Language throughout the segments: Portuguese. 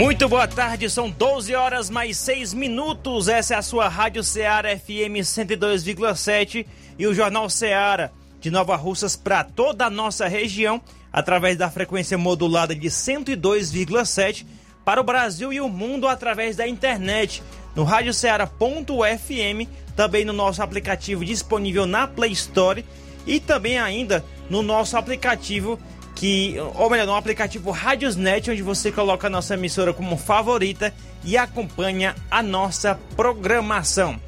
Muito boa tarde, são 12 horas mais 6 minutos. Essa é a sua Rádio Ceará FM 102,7 e o Jornal Ceará de Nova Russas para toda a nossa região, através da frequência modulada de 102,7 para o Brasil e o mundo através da internet, no radioceara.fm, também no nosso aplicativo disponível na Play Store e também ainda no nosso aplicativo que, ou melhor, no aplicativo Radiosnet, onde você coloca a nossa emissora como favorita e acompanha a nossa programação.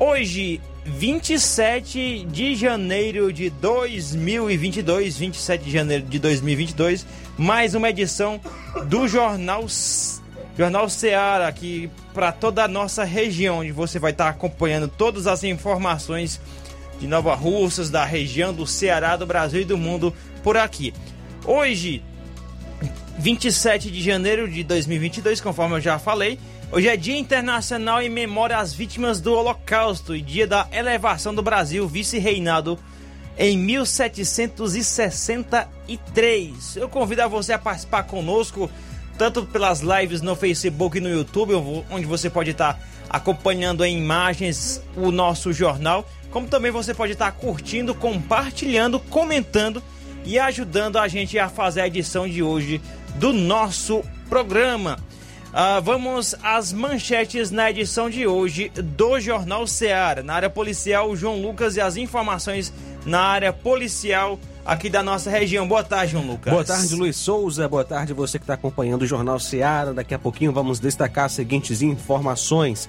Hoje, 27 de janeiro de 2022, 27 de janeiro de 2022, mais uma edição do Jornal Jornal Ceará aqui para toda a nossa região, onde você vai estar acompanhando todas as informações de Nova Russas, da região do Ceará, do Brasil e do mundo por aqui. Hoje, 27 de janeiro de 2022, conforme eu já falei, hoje é Dia Internacional em Memória às Vítimas do Holocausto e Dia da Elevação do Brasil, vice-reinado em 1763. Eu convido a você a participar conosco, tanto pelas lives no Facebook e no YouTube, onde você pode estar acompanhando em imagens o nosso jornal, como também você pode estar curtindo, compartilhando, comentando e ajudando a gente a fazer a edição de hoje do nosso programa. Uh, vamos às manchetes na edição de hoje do Jornal Ceará. Na área policial, João Lucas e as informações na área policial aqui da nossa região. Boa tarde, João Lucas. Boa tarde, Luiz Souza. Boa tarde, você que está acompanhando o Jornal Ceará. Daqui a pouquinho vamos destacar as seguintes informações.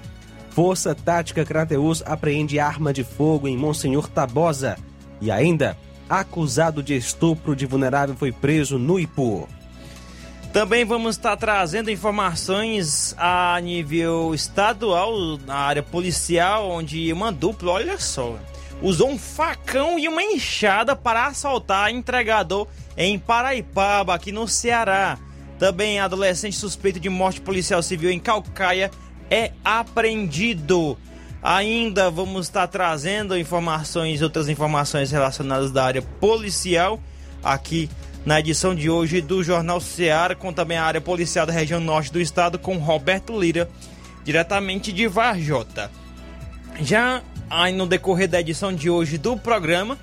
Força Tática Crateus apreende arma de fogo em Monsenhor Tabosa. E ainda, acusado de estupro de vulnerável foi preso no Ipu. Também vamos estar trazendo informações a nível estadual, na área policial, onde uma dupla, olha só, usou um facão e uma enxada para assaltar entregador em Paraipaba, aqui no Ceará. Também adolescente suspeito de morte policial civil em Calcaia é apreendido. Ainda vamos estar trazendo informações, outras informações relacionadas da área policial aqui na edição de hoje do Jornal Ceará, com também a área policial da região norte do estado, com Roberto Lira, diretamente de Varjota. Já aí no decorrer da edição de hoje do programa,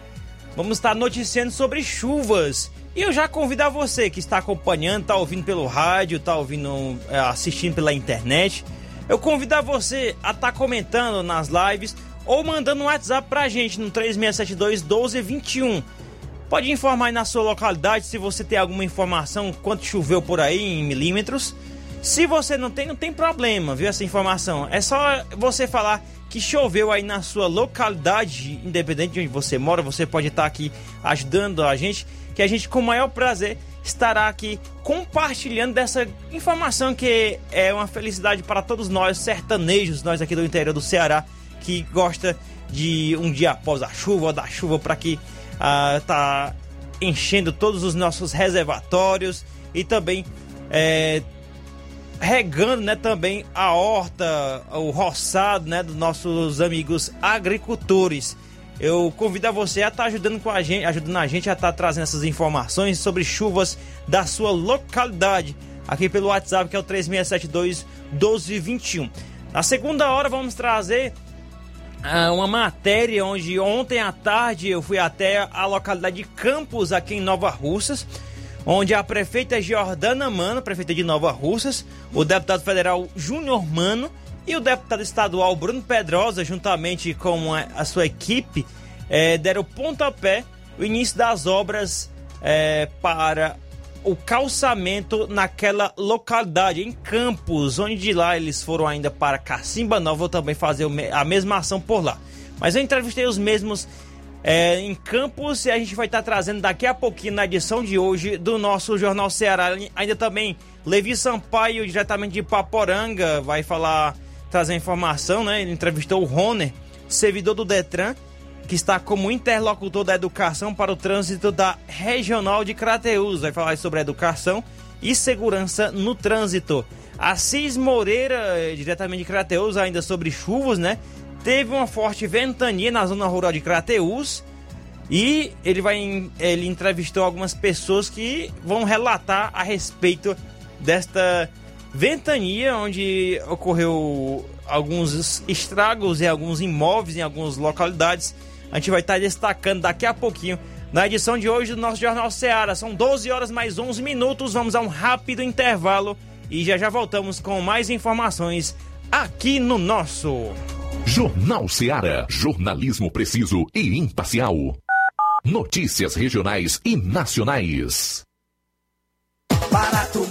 vamos estar noticiando sobre chuvas. E eu já convido a você que está acompanhando, está ouvindo pelo rádio, está ouvindo, é, assistindo pela internet eu convido a você a estar tá comentando nas lives ou mandando um WhatsApp pra gente no 3672 1221. Pode informar aí na sua localidade se você tem alguma informação quanto choveu por aí em milímetros. Se você não tem, não tem problema, viu? Essa informação. É só você falar que choveu aí na sua localidade, independente de onde você mora, você pode estar aqui ajudando a gente, que a gente com o maior prazer estará aqui compartilhando dessa informação que é uma felicidade para todos nós sertanejos, nós aqui do interior do Ceará, que gosta de um dia após a chuva da chuva para que uh, tá enchendo todos os nossos reservatórios e também é, regando, né, também a horta, o roçado, né, dos nossos amigos agricultores. Eu convido a você a estar tá ajudando com a gente, ajudando a gente a estar tá trazendo essas informações sobre chuvas da sua localidade, aqui pelo WhatsApp que é o 3672 1221. Na segunda hora vamos trazer uh, uma matéria onde ontem à tarde eu fui até a localidade de Campos, aqui em Nova Russas, onde a prefeita Jordana Mano, prefeita de Nova Russas, o deputado federal Júnior Mano e o deputado estadual Bruno Pedrosa, juntamente com a, sua equipe, é, deram pontapé o início das obras é, para o calçamento naquela localidade, em Campos, onde de lá eles foram ainda para Cacimba Nova também fazer a mesma ação por lá. Mas eu entrevistei os mesmos é, em Campos e a gente vai estar trazendo daqui a pouquinho na edição de hoje do nosso Jornal Ceará. Ainda também Levi Sampaio, diretamente de Paporanga, vai falar trazer informação, né? Ele entrevistou o Roner, servidor do Detran, que está como interlocutor da educação para o trânsito da Regional de Crateus. Vai falar sobre educação e segurança no trânsito. Assis Moreira, eh, diretamente de Crateus, ainda sobre chuvas, né? Teve uma forte ventania na zona rural de Crateus e ele vai ele entrevistou algumas pessoas que vão relatar a respeito desta ventania onde ocorreu alguns estragos em alguns imóveis em algumas localidades. A gente vai estar destacando daqui a pouquinho na edição de hoje do nosso Jornal Ceará. São 12 horas mais 11 minutos. Vamos a um rápido intervalo e já já voltamos com mais informações aqui no nosso Jornal Ceará. Jornalismo preciso e imparcial. Notícias regionais e nacionais. Barato,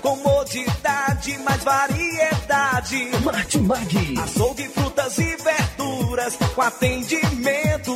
Comodidade, mais variedade. Martimag. Açougue, frutas e verduras. Com atendimento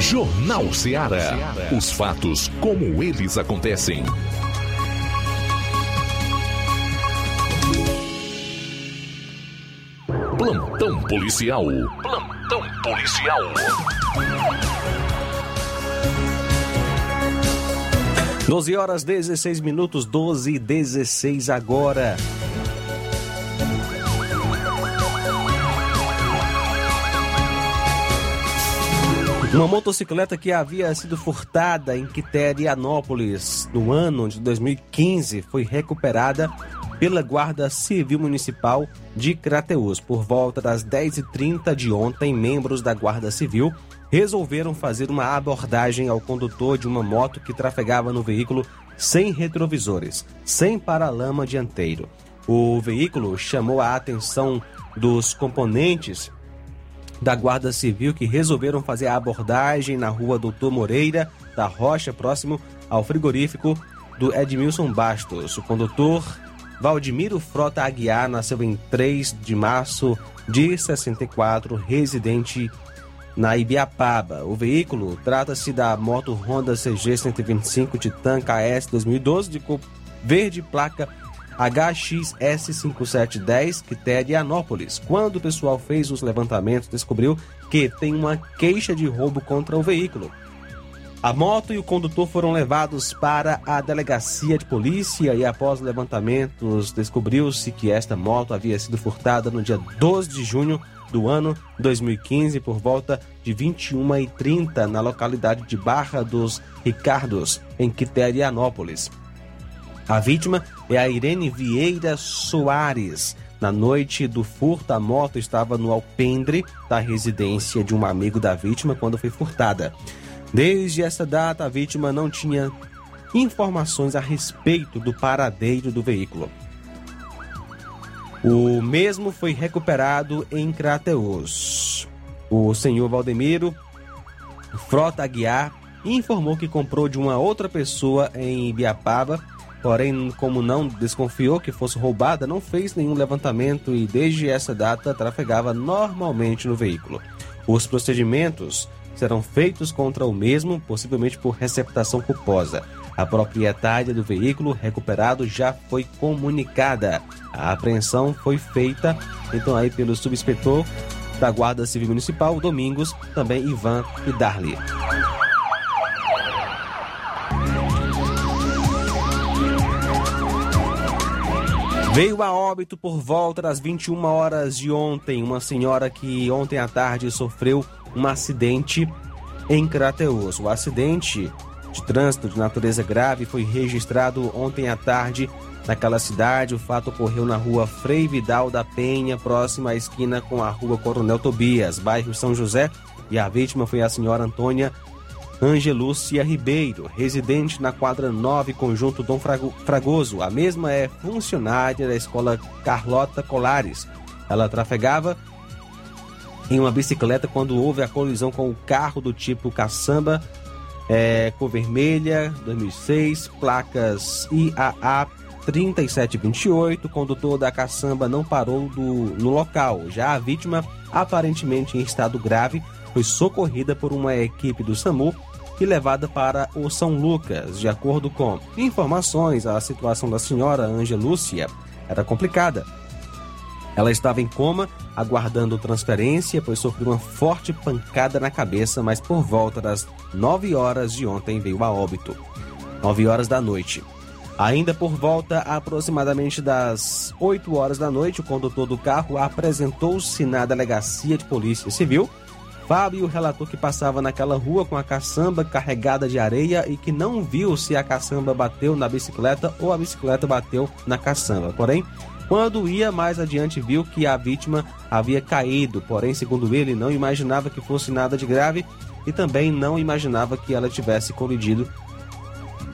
Jornal Ceará. Os fatos como eles acontecem. Plantão policial. Plantão policial. Doze horas 16 minutos, 12 e 16 agora. Uma motocicleta que havia sido furtada em Quiterianópolis no ano de 2015 foi recuperada pela Guarda Civil Municipal de Crateús. Por volta das 10h30 de ontem, membros da Guarda Civil resolveram fazer uma abordagem ao condutor de uma moto que trafegava no veículo sem retrovisores, sem paralama dianteiro. O veículo chamou a atenção dos componentes da Guarda Civil que resolveram fazer a abordagem na rua Doutor Moreira da Rocha, próximo ao frigorífico do Edmilson Bastos. O condutor Valdemiro Frota Aguiar nasceu em 3 de março de 64, residente na Ibiapaba. O veículo trata-se da moto Honda CG 125 Titan KS 2012 de cor verde placa HXS5710, Quiterianópolis. Quando o pessoal fez os levantamentos, descobriu que tem uma queixa de roubo contra o veículo. A moto e o condutor foram levados para a delegacia de polícia e após levantamentos descobriu-se que esta moto havia sido furtada no dia 12 de junho do ano 2015 por volta de 21h30 na localidade de Barra dos Ricardos, em Quiterianópolis. A vítima é a Irene Vieira Soares. Na noite do furto, a moto estava no alpendre da residência de um amigo da vítima quando foi furtada. Desde essa data, a vítima não tinha informações a respeito do paradeiro do veículo. O mesmo foi recuperado em Crateus. O senhor Valdemiro Frota Aguiar informou que comprou de uma outra pessoa em Ibiapaba Porém, como não desconfiou que fosse roubada, não fez nenhum levantamento e desde essa data trafegava normalmente no veículo. Os procedimentos serão feitos contra o mesmo, possivelmente por receptação culposa. A proprietária do veículo recuperado já foi comunicada. A apreensão foi feita então aí pelo subinspetor da Guarda Civil Municipal, Domingos, também Ivan e Darli. Veio a óbito por volta das 21 horas de ontem uma senhora que ontem à tarde sofreu um acidente em Crateus. O acidente de trânsito de natureza grave foi registrado ontem à tarde naquela cidade. O fato ocorreu na rua Frei Vidal da Penha, próxima à esquina com a rua Coronel Tobias, bairro São José, e a vítima foi a senhora Antônia Angelúcia Ribeiro, residente na quadra 9, conjunto Dom Fragoso. A mesma é funcionária da escola Carlota Colares. Ela trafegava em uma bicicleta quando houve a colisão com o carro do tipo caçamba, é, cor vermelha, 2006, placas IAA 3728. O condutor da caçamba não parou do, no local. Já a vítima, aparentemente em estado grave, foi socorrida por uma equipe do SAMU e levada para o São Lucas. De acordo com informações, a situação da senhora Angelúcia era complicada. Ela estava em coma, aguardando transferência, pois sofreu uma forte pancada na cabeça, mas por volta das 9 horas de ontem veio a óbito. 9 horas da noite. Ainda por volta aproximadamente das 8 horas da noite, o condutor do carro apresentou-se na delegacia de polícia civil Fábio relatou que passava naquela rua com a caçamba carregada de areia e que não viu se a caçamba bateu na bicicleta ou a bicicleta bateu na caçamba. Porém, quando ia mais adiante, viu que a vítima havia caído, porém, segundo ele, não imaginava que fosse nada de grave e também não imaginava que ela tivesse colidido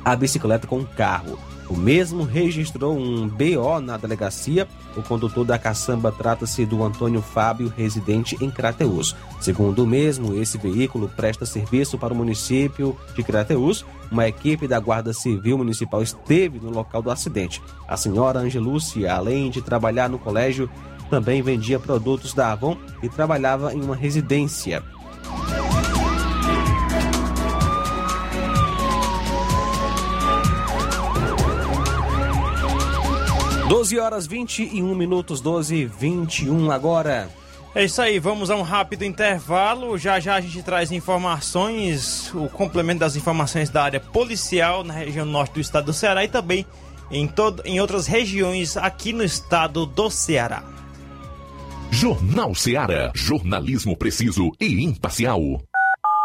a bicicleta com o carro. O mesmo registrou um BO na delegacia. O condutor da caçamba trata-se do Antônio Fábio, residente em Crateus. Segundo o mesmo, esse veículo presta serviço para o município de Crateus. Uma equipe da Guarda Civil Municipal esteve no local do acidente. A senhora Angelúcia, além de trabalhar no colégio, também vendia produtos da Avon e trabalhava em uma residência. 12 horas 21 minutos, 12 e 21 agora. É isso aí, vamos a um rápido intervalo. Já já a gente traz informações, o complemento das informações da área policial na região norte do estado do Ceará e também em, todo, em outras regiões aqui no estado do Ceará. Jornal Ceará, jornalismo preciso e imparcial.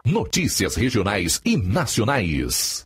Notícias regionais e nacionais.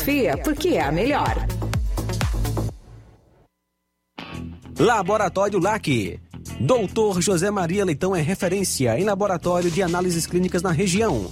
porque é a melhor. Laboratório LAC. Doutor José Maria Leitão é referência em laboratório de análises clínicas na região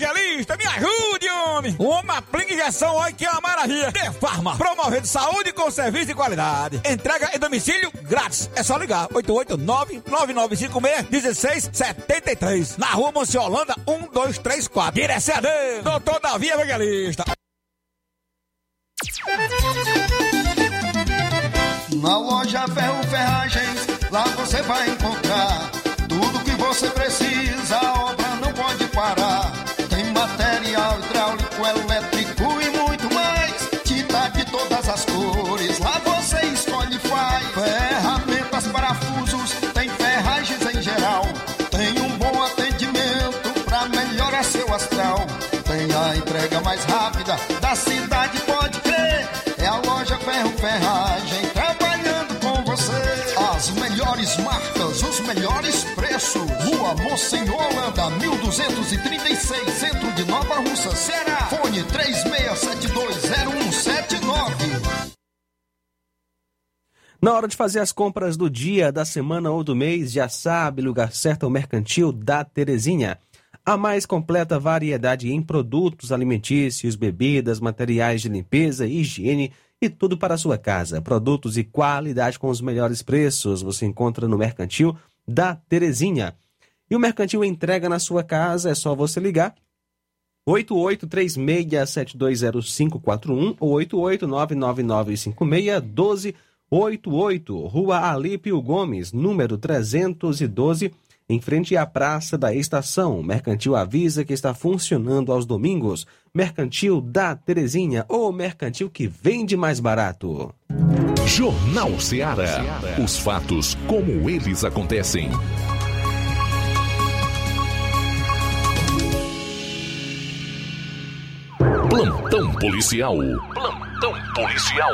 Evangelista, me ajude, homem! Uma aplica injeção, olha que é uma maravilha! De Farma, promovendo saúde com serviço de qualidade. Entrega em domicílio grátis. É só ligar, 889-9956-1673. Na rua Monsiolanda, 1234. Direção a Deus, doutor Davi Evangelista. Na loja Ferro Ferragens, lá você vai encontrar tudo que você precisa, Monsenhor Holanda, 1236, centro de Nova Russa, Ceará. Fone 36720179. Na hora de fazer as compras do dia, da semana ou do mês, já sabe, lugar certo é o Mercantil da Terezinha. A mais completa variedade em produtos alimentícios, bebidas, materiais de limpeza, higiene e tudo para a sua casa. Produtos e qualidade com os melhores preços você encontra no Mercantil da Terezinha. E o Mercantil entrega na sua casa, é só você ligar 8836720541 ou 88999561288, Rua Alípio Gomes, número 312, em frente à Praça da Estação. Mercantil avisa que está funcionando aos domingos. Mercantil da Terezinha, ou mercantil que vende mais barato. Jornal Ceará. Os fatos como eles acontecem. Plantão policial. Plantão policial.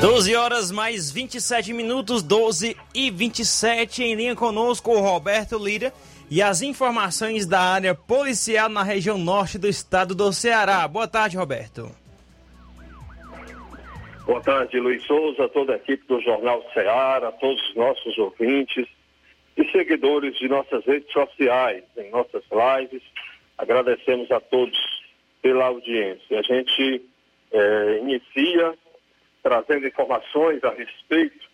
12 horas mais 27 minutos, 12 e 27 em linha conosco o Roberto Lira e as informações da área policial na região norte do estado do Ceará. Boa tarde, Roberto. Boa tarde, Luiz Souza, toda a equipe do Jornal Ceará, todos os nossos ouvintes e seguidores de nossas redes sociais, em nossas lives. Agradecemos a todos pela audiência. A gente eh, inicia trazendo informações a respeito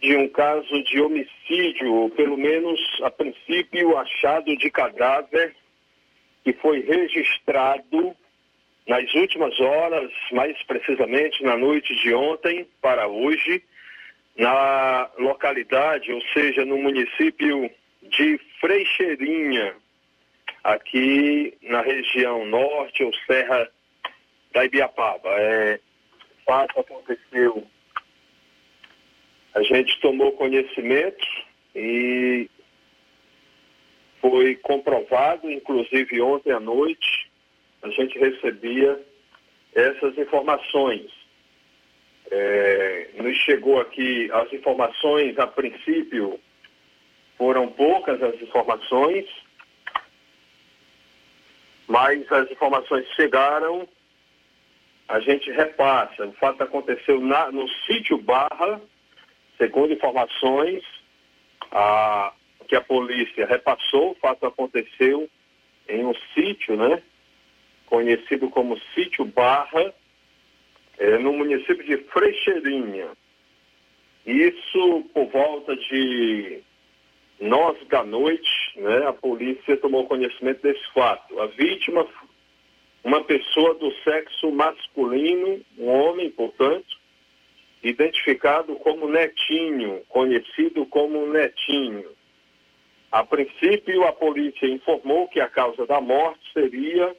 de um caso de homicídio, ou pelo menos a princípio achado de cadáver, que foi registrado nas últimas horas, mais precisamente na noite de ontem para hoje, na localidade, ou seja, no município de Freixeirinha, aqui na região norte ou Serra da Ibiapaba. É, fato aconteceu, a gente tomou conhecimento e foi comprovado, inclusive ontem à noite, a gente recebia essas informações. É, nos chegou aqui as informações, a princípio, foram poucas as informações, mas as informações chegaram a gente repassa. O fato aconteceu na, no sítio Barra, segundo informações a, que a polícia repassou, o fato aconteceu em um sítio, né? Conhecido como sítio Barra, é, no município de Frecheirinha. Isso por volta de nove da noite, né? A polícia tomou conhecimento desse fato. A vítima uma pessoa do sexo masculino, um homem, portanto, identificado como Netinho, conhecido como Netinho. A princípio, a polícia informou que a causa da morte seria,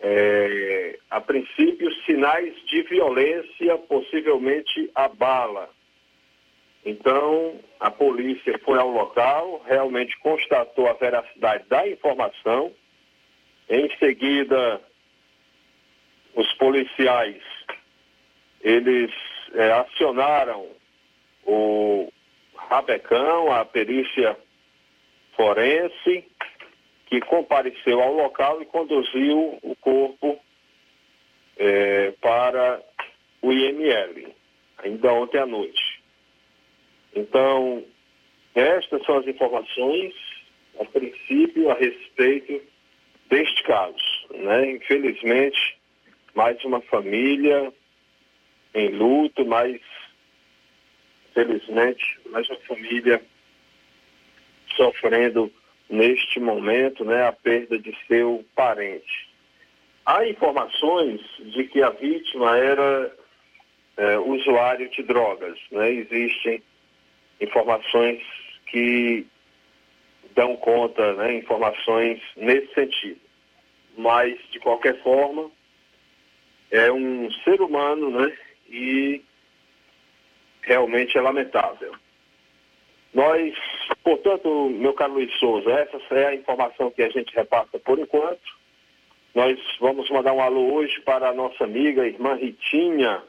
é, a princípio, sinais de violência, possivelmente a bala. Então, a polícia foi ao local, realmente constatou a veracidade da informação. Em seguida, os policiais eles é, acionaram o Rabecão, a perícia forense, que compareceu ao local e conduziu o corpo é, para o IML. ainda ontem à noite. Então, estas são as informações, a princípio, a respeito deste caso. Né? Infelizmente, mais uma família em luto, mas, felizmente, mais uma família sofrendo neste momento né, a perda de seu parente. Há informações de que a vítima era é, usuário de drogas. Né? Existem informações que dão conta, né, informações nesse sentido. Mas, de qualquer forma, é um ser humano, né, e realmente é lamentável. Nós, portanto, meu caro Luiz Souza, essa é a informação que a gente repassa por enquanto. Nós vamos mandar um alô hoje para a nossa amiga, irmã Ritinha,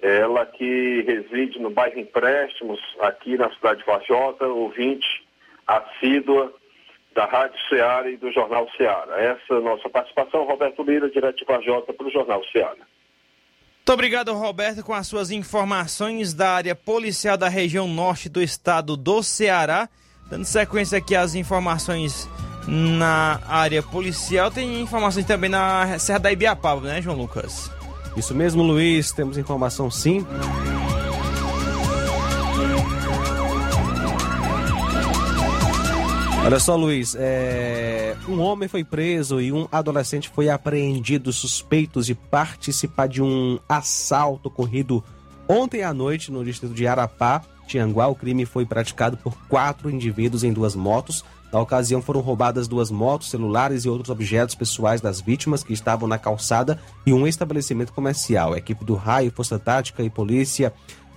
ela que reside no bairro Empréstimos, aqui na cidade de Vajota, ouvinte assídua da Rádio Ceará e do Jornal Ceará. Essa é a nossa participação, Roberto Lira, direto de Vajota para o Jornal Ceará. Muito obrigado, Roberto, com as suas informações da área policial da região norte do estado do Ceará. Dando sequência aqui às informações na área policial, tem informações também na Serra da Ibiapaba, né, João Lucas? Isso mesmo, Luiz, temos informação sim. Olha só, Luiz, é... um homem foi preso e um adolescente foi apreendido suspeitos de participar de um assalto ocorrido ontem à noite no distrito de Arapá, Tianguá. O crime foi praticado por quatro indivíduos em duas motos. Na ocasião foram roubadas duas motos, celulares e outros objetos pessoais das vítimas que estavam na calçada e um estabelecimento comercial. A equipe do Raio, Força Tática e Polícia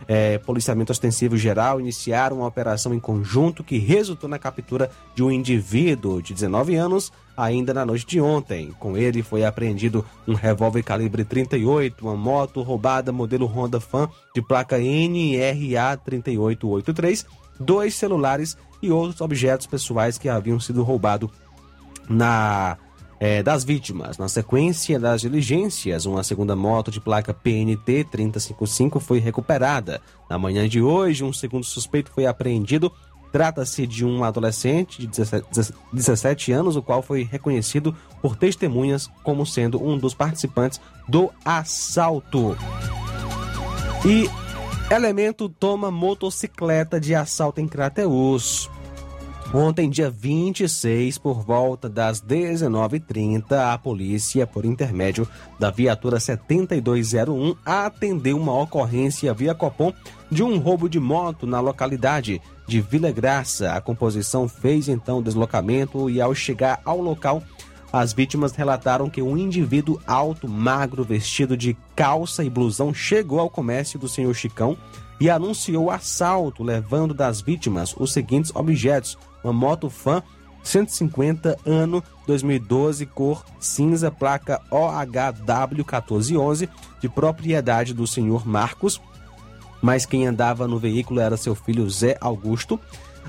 é, Policiamento Ostensivo Geral iniciaram uma operação em conjunto que resultou na captura de um indivíduo de 19 anos ainda na noite de ontem. Com ele foi apreendido um revólver calibre 38, uma moto roubada modelo Honda Fan de placa NRA 3883, dois celulares e outros objetos pessoais que haviam sido roubados na é, das vítimas. Na sequência das diligências, uma segunda moto de placa PNT 355 foi recuperada. Na manhã de hoje, um segundo suspeito foi apreendido. Trata-se de um adolescente de 17, 17 anos, o qual foi reconhecido por testemunhas como sendo um dos participantes do assalto. E elemento toma motocicleta de assalto em Crateus. Ontem, dia 26, por volta das 19h30, a polícia, por intermédio da viatura 7201, atendeu uma ocorrência via Copom de um roubo de moto na localidade de Vila Graça. A composição fez então deslocamento e, ao chegar ao local, as vítimas relataram que um indivíduo alto, magro, vestido de calça e blusão chegou ao comércio do senhor Chicão e anunciou o assalto, levando das vítimas os seguintes objetos: uma moto Fan 150 ano 2012 cor cinza placa OHW 1411 de propriedade do senhor Marcos, mas quem andava no veículo era seu filho Zé Augusto.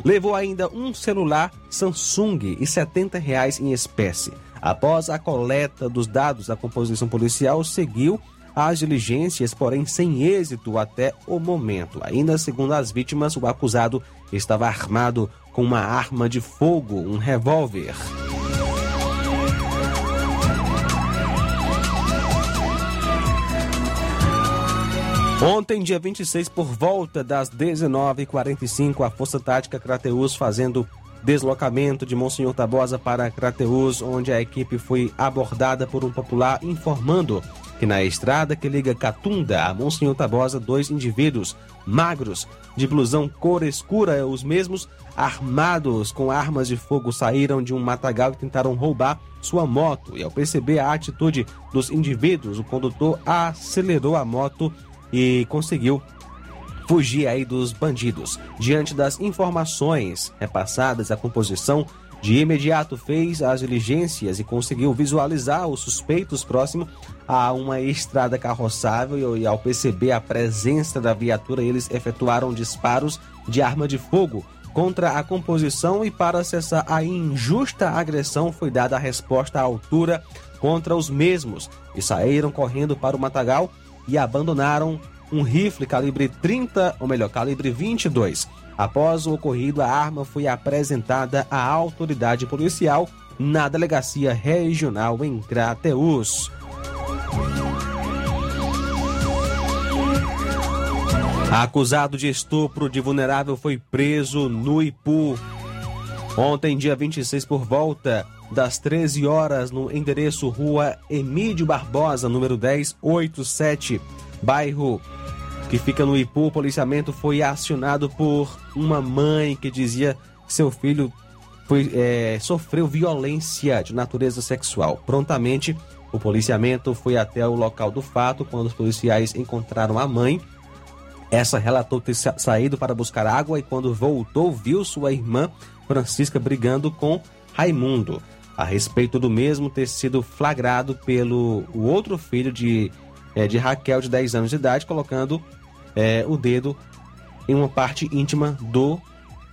Levou ainda um celular Samsung e 70 reais em espécie. Após a coleta dos dados da composição policial, seguiu as diligências, porém sem êxito até o momento. Ainda segundo as vítimas, o acusado estava armado com uma arma de fogo, um revólver. Ontem, dia 26, por volta das 19h45, a Força Tática Crateus fazendo deslocamento de Monsenhor Tabosa para Crateus, onde a equipe foi abordada por um popular informando que na estrada que liga Catunda a Monsenhor Tabosa, dois indivíduos magros, de blusão cor escura, os mesmos armados com armas de fogo, saíram de um matagal e tentaram roubar sua moto. E ao perceber a atitude dos indivíduos, o condutor acelerou a moto e conseguiu fugir aí dos bandidos. Diante das informações repassadas, a composição de imediato fez as diligências e conseguiu visualizar os suspeitos próximo a uma estrada carroçável e ao perceber a presença da viatura, eles efetuaram disparos de arma de fogo contra a composição e para cessar a injusta agressão foi dada a resposta à altura contra os mesmos e saíram correndo para o matagal e abandonaram um rifle calibre 30, ou melhor, calibre 22. Após o ocorrido, a arma foi apresentada à autoridade policial na delegacia regional em Crateus. Acusado de estupro de vulnerável foi preso no Ipu. Ontem, dia 26, por volta das 13 horas, no endereço Rua Emílio Barbosa, número 1087, bairro que fica no Ipu, o policiamento foi acionado por uma mãe que dizia que seu filho foi, é, sofreu violência de natureza sexual. Prontamente, o policiamento foi até o local do fato quando os policiais encontraram a mãe. Essa relatou ter saído para buscar água e quando voltou viu sua irmã Francisca brigando com Raimundo. A respeito do mesmo ter sido flagrado pelo o outro filho de, é, de Raquel, de 10 anos de idade, colocando é, o dedo em uma parte íntima do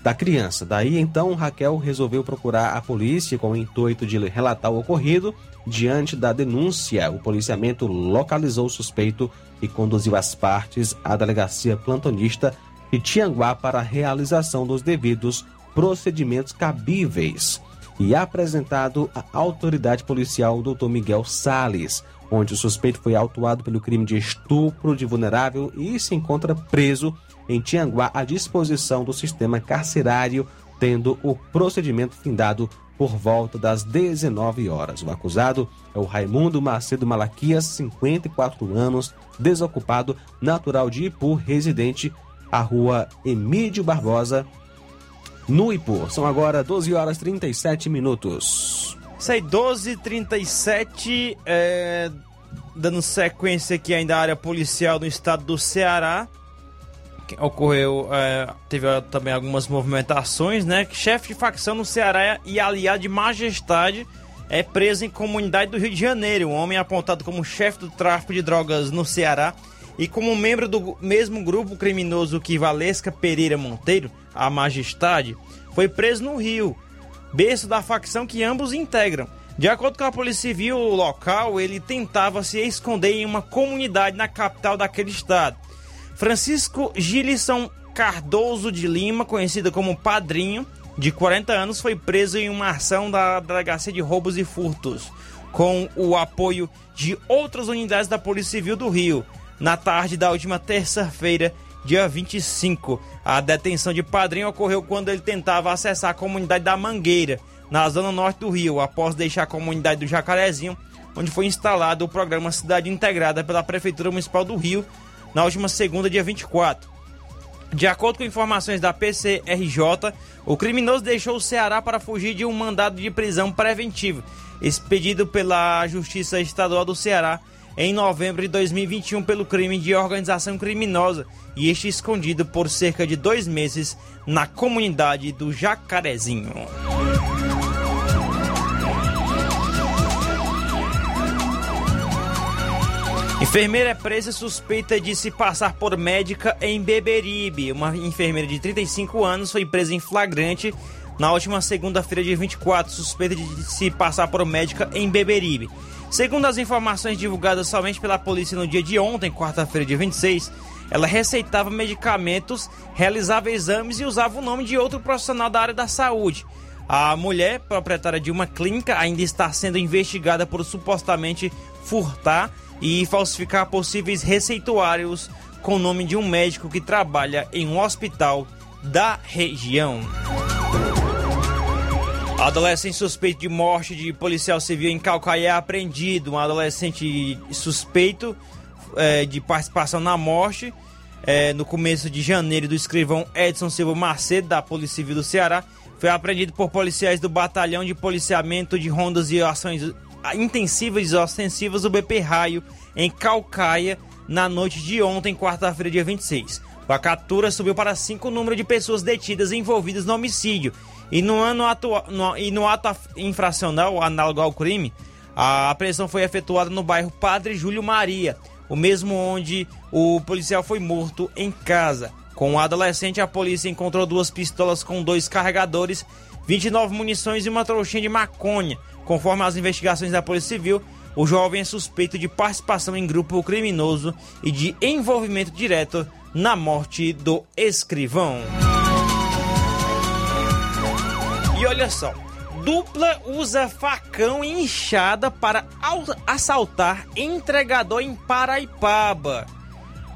da criança. Daí então Raquel resolveu procurar a polícia com o intuito de relatar o ocorrido. Diante da denúncia, o policiamento localizou o suspeito e conduziu as partes à delegacia plantonista de Tianguá para a realização dos devidos procedimentos cabíveis e apresentado à autoridade policial Dr. Miguel Sales, onde o suspeito foi autuado pelo crime de estupro de vulnerável e se encontra preso em Tianguá à disposição do sistema carcerário, tendo o procedimento findado por volta das 19 horas. O acusado é o Raimundo Macedo Malaquias, 54 anos, desocupado, natural de Ipu, residente à rua Emílio Barbosa, no Ipu. São agora 12 horas 37 minutos. Isso aí, 12 37 é, dando sequência aqui ainda à área policial no estado do Ceará ocorreu, é, teve também algumas movimentações, né? Chefe de facção no Ceará e aliado de Majestade é preso em comunidade do Rio de Janeiro. Um homem apontado como chefe do tráfico de drogas no Ceará e como membro do mesmo grupo criminoso que Valesca Pereira Monteiro, a Majestade, foi preso no Rio, berço da facção que ambos integram. De acordo com a Polícia Civil local, ele tentava se esconder em uma comunidade na capital daquele estado. Francisco Gilisson Cardoso de Lima, conhecido como Padrinho, de 40 anos, foi preso em uma ação da Delegacia de Roubos e Furtos, com o apoio de outras unidades da Polícia Civil do Rio, na tarde da última terça-feira, dia 25. A detenção de Padrinho ocorreu quando ele tentava acessar a comunidade da Mangueira, na zona norte do Rio, após deixar a comunidade do Jacarezinho, onde foi instalado o programa Cidade Integrada pela Prefeitura Municipal do Rio, na última segunda, dia 24. De acordo com informações da PCRJ, o criminoso deixou o Ceará para fugir de um mandado de prisão preventivo, expedido pela Justiça Estadual do Ceará em novembro de 2021 pelo crime de organização criminosa e este escondido por cerca de dois meses na comunidade do Jacarezinho. Enfermeira é presa suspeita de se passar por médica em Beberibe. Uma enfermeira de 35 anos foi presa em flagrante na última segunda-feira, de 24, suspeita de se passar por médica em Beberibe. Segundo as informações divulgadas somente pela polícia no dia de ontem, quarta-feira, dia 26, ela receitava medicamentos, realizava exames e usava o nome de outro profissional da área da saúde. A mulher, proprietária de uma clínica, ainda está sendo investigada por supostamente furtar e falsificar possíveis receituários com o nome de um médico que trabalha em um hospital da região. Adolescente suspeito de morte de policial civil em Calcaia é apreendido. Um adolescente suspeito é, de participação na morte é, no começo de janeiro do escrivão Edson Silva Macedo, da Polícia Civil do Ceará, foi apreendido por policiais do Batalhão de Policiamento de Rondas e Ações intensivas e ostensivas do BP Raio em Calcaia na noite de ontem, quarta-feira, dia 26. A captura subiu para cinco o número de pessoas detidas envolvidas no homicídio. E no, ano atua, no, e no ato infracional análogo ao crime, a apreensão foi efetuada no bairro Padre Júlio Maria, o mesmo onde o policial foi morto em casa. Com o adolescente, a polícia encontrou duas pistolas com dois carregadores, 29 munições e uma trouxinha de maconha. Conforme as investigações da Polícia Civil, O jovem é suspeito de participação em grupo criminoso e de envolvimento direto na morte do escrivão. E olha só, dupla usa facão e enxada para assaltar entregador em Paraipaba.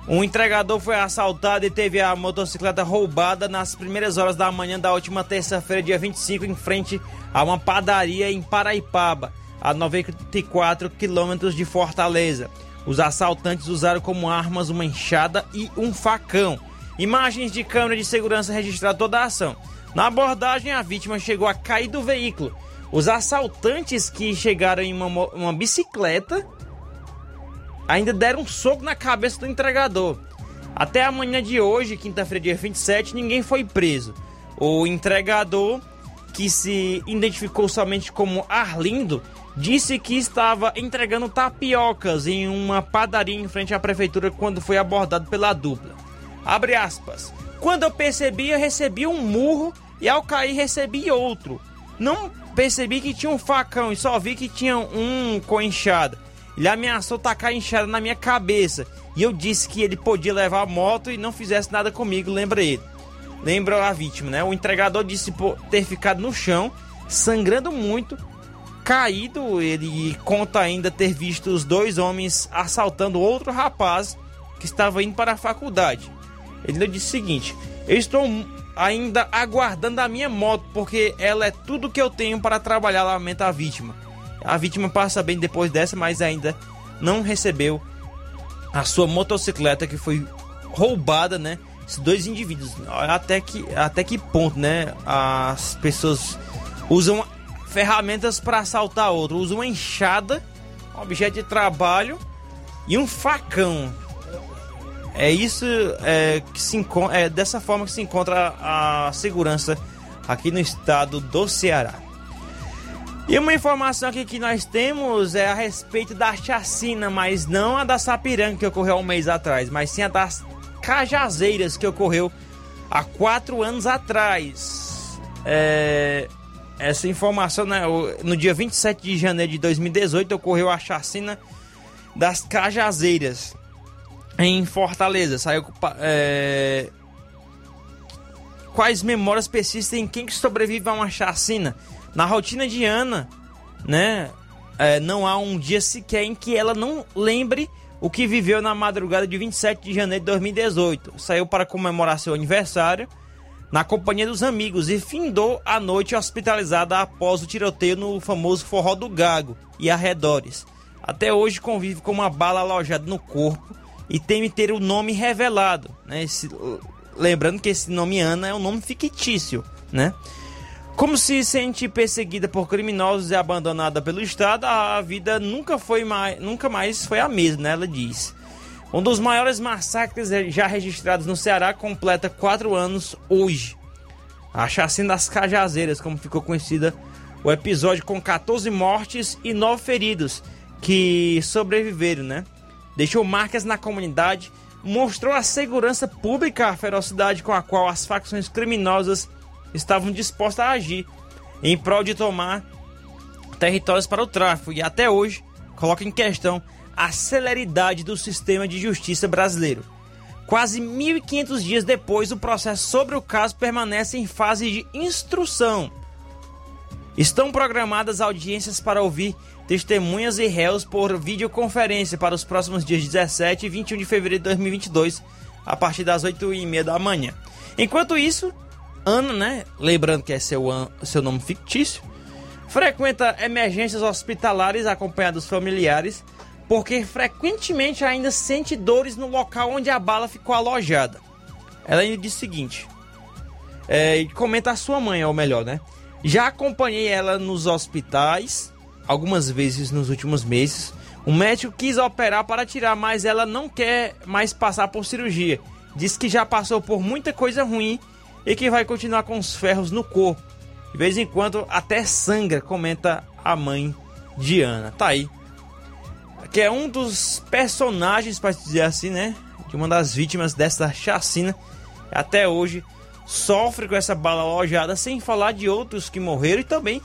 Um entregador foi assaltado e teve a motocicleta roubada nas primeiras horas da manhã da última terça-feira, dia 25, em frente a uma padaria em Paraipaba, a 94 quilômetros de Fortaleza. Os assaltantes usaram como armas uma enxada e um facão. Imagens de câmera de segurança registraram toda a ação. Na abordagem, a vítima chegou a cair do veículo. Os assaltantes que chegaram em uma, uma bicicleta ainda deram um soco na cabeça do entregador. Até amanhã de hoje, quinta-feira, dia 27, ninguém foi preso. O entregador, que se identificou somente como Arlindo, disse que estava entregando tapiocas em uma padaria em frente à prefeitura quando foi abordado pela dupla. Abre aspas. Quando eu percebi, eu recebi um murro e ao cair recebi outro. Não percebi que tinha um facão e só vi que tinha um com enxada. Ele ameaçou tacar enxada na minha cabeça. E eu disse que ele podia levar a moto e não fizesse nada comigo, lembra ele. Lembra a vítima, né? O entregador disse ter ficado no chão, sangrando muito, caído. Ele conta ainda ter visto os dois homens assaltando outro rapaz que estava indo para a faculdade. Ele disse o seguinte: Eu estou ainda aguardando a minha moto, porque ela é tudo que eu tenho para trabalhar, lamenta a vítima. A vítima passa bem depois dessa, mas ainda não recebeu a sua motocicleta que foi roubada, né? Esses dois indivíduos. Até que, até que ponto, né? As pessoas usam ferramentas para assaltar outro. Usam uma enxada, objeto de trabalho e um facão. É isso é, que se é dessa forma que se encontra a segurança aqui no estado do Ceará. E uma informação aqui que nós temos é a respeito da chacina, mas não a da Sapiranga que ocorreu um mês atrás, mas sim a das Cajazeiras que ocorreu há quatro anos atrás. É, essa informação, né, no dia 27 de janeiro de 2018, ocorreu a chacina das Cajazeiras em Fortaleza. Saiu. É, quais memórias persistem em quem que sobrevive a uma chacina? Na rotina de Ana, né? É, não há um dia sequer em que ela não lembre o que viveu na madrugada de 27 de janeiro de 2018. Saiu para comemorar seu aniversário na companhia dos amigos e findou a noite hospitalizada após o tiroteio no famoso Forró do Gago e arredores. Até hoje convive com uma bala alojada no corpo e teme ter o nome revelado. Né? Esse, lembrando que esse nome Ana é um nome fictício, né? Como se sente perseguida por criminosos e abandonada pelo Estado, a vida nunca foi mais, nunca mais foi a mesma, né? ela diz. Um dos maiores massacres já registrados no Ceará completa quatro anos hoje. A chacina das Cajazeiras, como ficou conhecida o episódio com 14 mortes e 9 feridos que sobreviveram, né? Deixou marcas na comunidade, mostrou a segurança pública, a ferocidade com a qual as facções criminosas estavam dispostas a agir em prol de tomar territórios para o tráfico e até hoje coloca em questão a celeridade do sistema de justiça brasileiro. Quase 1.500 dias depois, o processo sobre o caso permanece em fase de instrução. Estão programadas audiências para ouvir testemunhas e réus por videoconferência para os próximos dias 17 e 21 de fevereiro de 2022, a partir das 8h30 da manhã. Enquanto isso, Ana, né? Lembrando que é seu, seu nome fictício. Frequenta emergências hospitalares acompanhada dos familiares, porque frequentemente ainda sente dores no local onde a bala ficou alojada. Ela ainda diz o seguinte: é, comenta a sua mãe, ou melhor, né? Já acompanhei ela nos hospitais algumas vezes nos últimos meses. O médico quis operar para tirar, mas ela não quer mais passar por cirurgia. Diz que já passou por muita coisa ruim e que vai continuar com os ferros no corpo. De vez em quando até sangra, comenta a mãe Diana. Tá aí. Que é um dos personagens, para dizer assim, né? De uma das vítimas dessa chacina. Até hoje sofre com essa bala alojada, sem falar de outros que morreram e também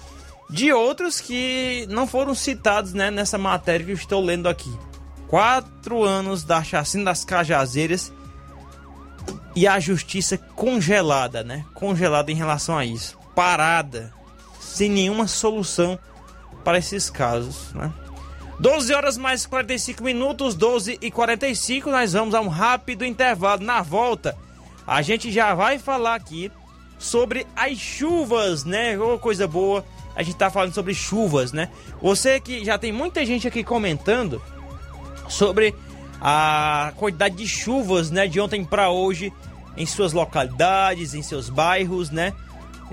de outros que não foram citados né, nessa matéria que eu estou lendo aqui. Quatro anos da chacina das Cajazeiras e a justiça congelada, né? Congelada em relação a isso. Parada, sem nenhuma solução para esses casos, né? 12 horas mais 45 minutos, 12 e 45, nós vamos a um rápido intervalo. Na volta, a gente já vai falar aqui sobre as chuvas, né? Ô, coisa boa. A gente tá falando sobre chuvas, né? Você que já tem muita gente aqui comentando sobre a quantidade de chuvas, né, de ontem para hoje em suas localidades, em seus bairros, né?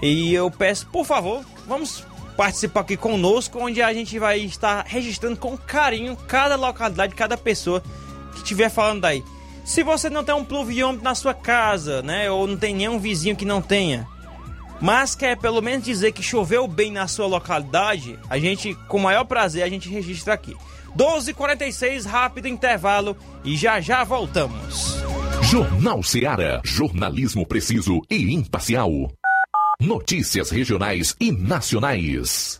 E eu peço, por favor, vamos participar aqui conosco, onde a gente vai estar registrando com carinho cada localidade, cada pessoa que estiver falando aí. Se você não tem um pluviômetro na sua casa, né, ou não tem nenhum vizinho que não tenha, mas quer pelo menos dizer que choveu bem na sua localidade, a gente, com o maior prazer, a gente registra aqui. 12:46 rápido intervalo e já já voltamos. Jornal Ceará, jornalismo preciso e imparcial. Notícias regionais e nacionais.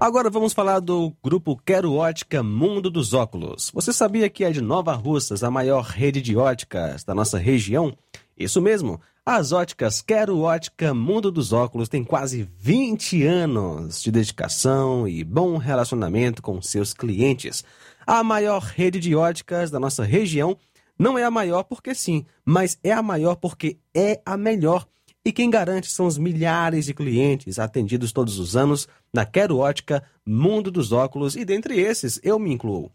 Agora vamos falar do grupo Quero Ótica Mundo dos Óculos. Você sabia que é de Nova Russas a maior rede de óticas da nossa região? Isso mesmo, as óticas Quero Ótica Mundo dos Óculos têm quase 20 anos de dedicação e bom relacionamento com seus clientes. A maior rede de óticas da nossa região não é a maior porque sim, mas é a maior porque é a melhor. E quem garante são os milhares de clientes atendidos todos os anos na Quero Ótica Mundo dos Óculos e dentre esses eu me incluo.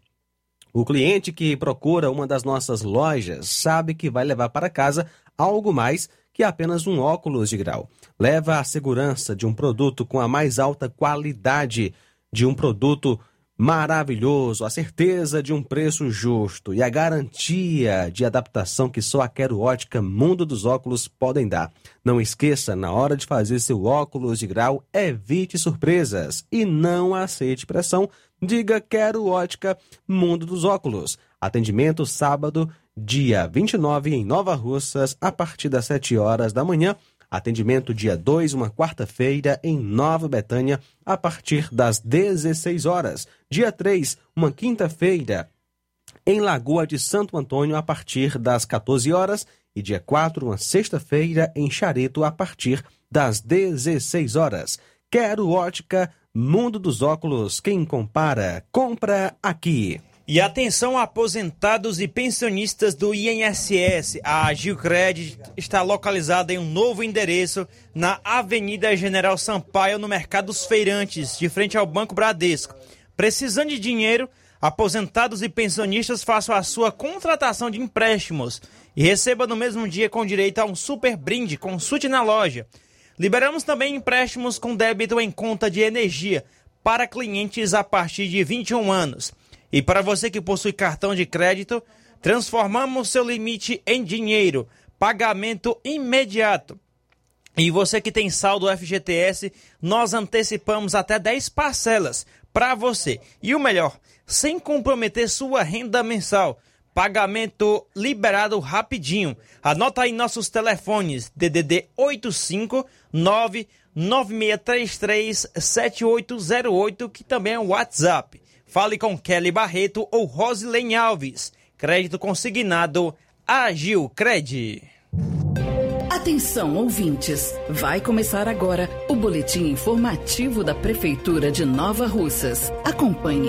O cliente que procura uma das nossas lojas sabe que vai levar para casa algo mais que apenas um óculos de grau. Leva a segurança de um produto com a mais alta qualidade de um produto maravilhoso, a certeza de um preço justo e a garantia de adaptação que só a Quero Ótica Mundo dos Óculos podem dar. Não esqueça, na hora de fazer seu óculos de grau, evite surpresas e não aceite pressão. Diga Quero Ótica Mundo dos Óculos. Atendimento sábado, dia 29 em Nova Russas, a partir das 7 horas da manhã Atendimento dia 2, uma quarta-feira, em Nova Betânia, a partir das 16 horas. Dia 3, uma quinta-feira, em Lagoa de Santo Antônio, a partir das 14 horas. E dia 4, uma sexta-feira, em Chareto, a partir das 16 horas. Quero ótica, mundo dos óculos. Quem compara, compra aqui. E atenção aposentados e pensionistas do INSS, a Gilcred está localizada em um novo endereço na Avenida General Sampaio, no Mercado dos Feirantes, de frente ao Banco Bradesco. Precisando de dinheiro, aposentados e pensionistas façam a sua contratação de empréstimos e receba no mesmo dia com direito a um super brinde. Consulte na loja. Liberamos também empréstimos com débito em conta de energia para clientes a partir de 21 anos. E para você que possui cartão de crédito, transformamos seu limite em dinheiro, pagamento imediato. E você que tem saldo FGTS, nós antecipamos até 10 parcelas para você. E o melhor, sem comprometer sua renda mensal. Pagamento liberado rapidinho. Anota aí nossos telefones: DDD 859 9633 7808, que também é o WhatsApp. Fale com Kelly Barreto ou Rosilene Alves. Crédito consignado Agil Cred. Atenção, ouvintes! Vai começar agora o boletim informativo da Prefeitura de Nova Russas. Acompanhe.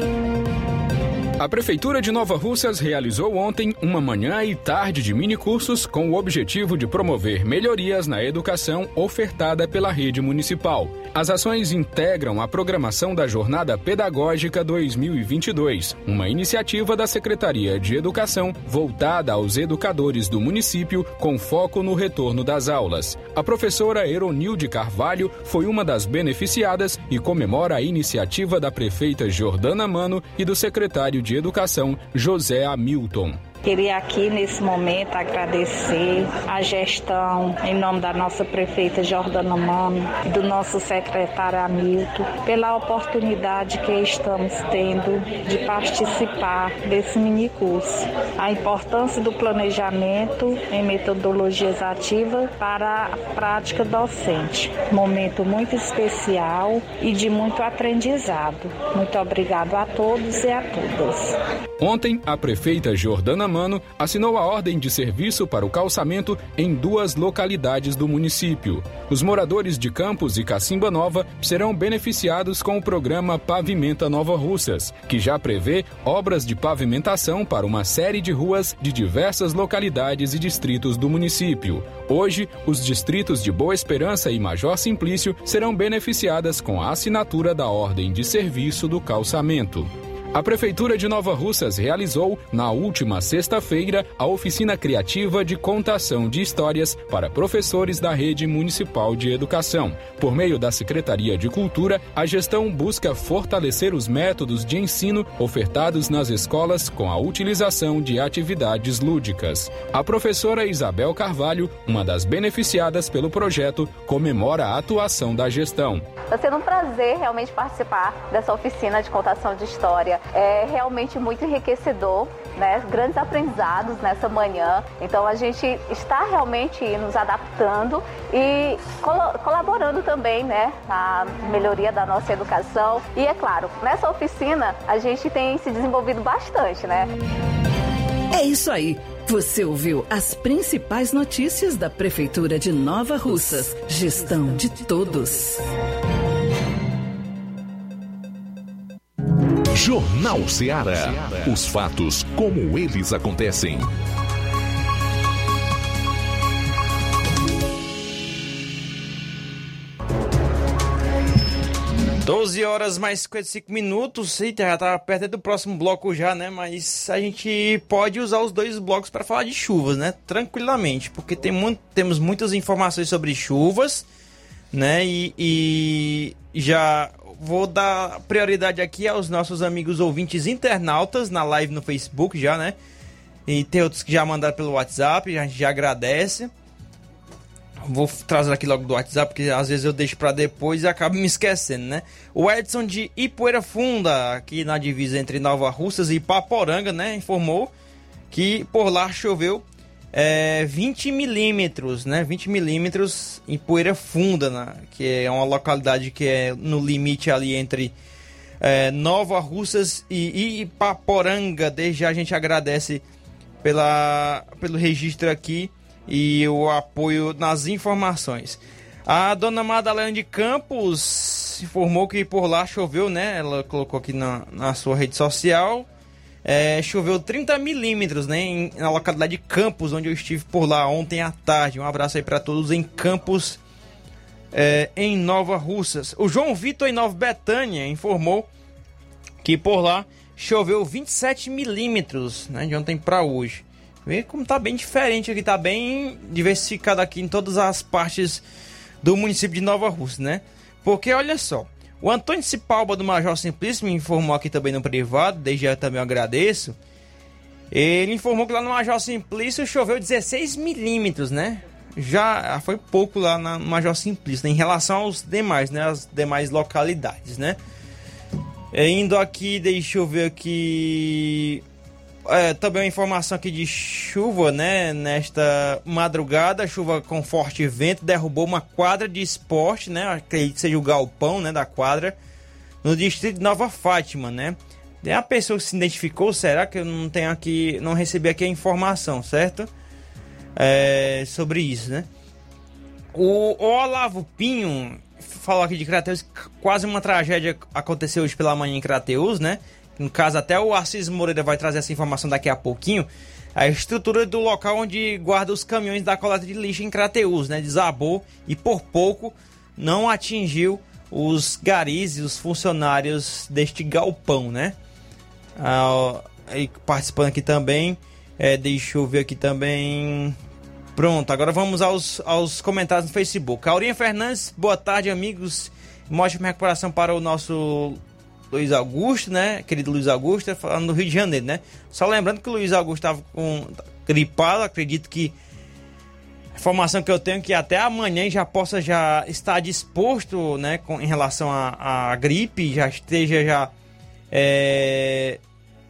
A Prefeitura de Nova Russas realizou ontem uma manhã e tarde de minicursos com o objetivo de promover melhorias na educação ofertada pela rede municipal. As ações integram a programação da Jornada Pedagógica 2022, uma iniciativa da Secretaria de Educação voltada aos educadores do município com foco no retorno das aulas. A professora Eronilde Carvalho foi uma das beneficiadas e comemora a iniciativa da prefeita Jordana Mano e do secretário de Educação, José Hamilton. Queria aqui nesse momento agradecer a gestão em nome da nossa prefeita Jordana Mano do nosso secretário Hamilton pela oportunidade que estamos tendo de participar desse mini curso. A importância do planejamento em metodologias ativas para a prática docente. Momento muito especial e de muito aprendizado. Muito obrigado a todos e a todas. Ontem, a prefeita Jordana Mano assinou a ordem de serviço para o calçamento em duas localidades do município. Os moradores de Campos e Cacimba Nova serão beneficiados com o programa Pavimenta Nova Russas, que já prevê obras de pavimentação para uma série de ruas de diversas localidades e distritos do município. Hoje, os distritos de Boa Esperança e Major Simplício serão beneficiadas com a assinatura da ordem de serviço do calçamento. A Prefeitura de Nova Russas realizou, na última sexta-feira, a oficina criativa de contação de histórias para professores da Rede Municipal de Educação. Por meio da Secretaria de Cultura, a gestão busca fortalecer os métodos de ensino ofertados nas escolas com a utilização de atividades lúdicas. A professora Isabel Carvalho, uma das beneficiadas pelo projeto, comemora a atuação da gestão. Está sendo um prazer realmente participar dessa oficina de contação de história. É realmente muito enriquecedor, né? Grandes aprendizados nessa manhã. Então a gente está realmente nos adaptando e col colaborando também, né, na melhoria da nossa educação. E é claro, nessa oficina a gente tem se desenvolvido bastante, né? É isso aí. Você ouviu as principais notícias da Prefeitura de Nova Russas. Gestão de todos. Jornal Ceará. Os fatos como eles acontecem. Doze horas mais 55 minutos. Eita, já tá perto do próximo bloco já, né? Mas a gente pode usar os dois blocos para falar de chuvas, né? Tranquilamente, porque tem muito, temos muitas informações sobre chuvas né? E, e já vou dar prioridade aqui aos nossos amigos ouvintes internautas na live no Facebook já, né? E tem outros que já mandaram pelo WhatsApp, a gente já agradece. Vou trazer aqui logo do WhatsApp, porque às vezes eu deixo para depois e acabo me esquecendo, né? O Edson de Ipueira Funda, aqui na divisa entre Nova Russas e Ipaporanga, né? Informou que por lá choveu é, 20 milímetros, né? 20 milímetros em Poeira Funda, né? que é uma localidade que é no limite ali entre é, Nova Russas e Ipaporanga. Desde já a gente agradece pela, pelo registro aqui e o apoio nas informações. A dona Madalena de Campos informou que por lá choveu, né? Ela colocou aqui na, na sua rede social é, choveu 30 milímetros, né? Em, na localidade de Campos, onde eu estive por lá ontem à tarde. Um abraço aí para todos em Campos, é, em Nova Russas. O João Vitor em Nova Betânia informou que por lá choveu 27 milímetros, né? De ontem para hoje. Vê como tá bem diferente aqui, tá bem diversificado aqui em todas as partes do município de Nova Russa, né? Porque olha só, o Antônio Cipalba do Major Simplício me informou aqui também no privado, desde já também eu agradeço. Ele informou que lá no Major Simplício choveu 16 milímetros, né? Já foi pouco lá no Major Simplício, né? em relação aos demais, né? As demais localidades, né? É, indo aqui, deixa eu ver aqui é, também uma informação aqui de chuva, né? Nesta madrugada, chuva com forte vento derrubou uma quadra de esporte, né? Acredito que seja o galpão, né? Da quadra, no distrito de Nova Fátima, né? Tem a pessoa que se identificou, será que eu não tenho aqui, não recebi aqui a informação, certo? É, sobre isso, né? O, Olavo Pinho falou aqui de Crateus, quase uma tragédia aconteceu hoje pela manhã em Crateus, né? No caso até o Assis Moreira vai trazer essa informação daqui a pouquinho, a estrutura do local onde guarda os caminhões da coleta de lixo em Crateus, né, desabou e por pouco não atingiu os garis e os funcionários deste galpão, né? Ah, participando aqui também, é, deixa eu ver aqui também. Pronto, agora vamos aos, aos comentários no Facebook. Aurinha Fernandes, boa tarde, amigos. Uma recuperação para o nosso Luiz Augusto, né? Querido Luiz Augusto, falando do Rio de Janeiro, né? Só lembrando que o Luiz Augusto estava com gripado, acredito que a informação que eu tenho é que até amanhã já possa já estar disposto, né, com, em relação à gripe, já esteja já é,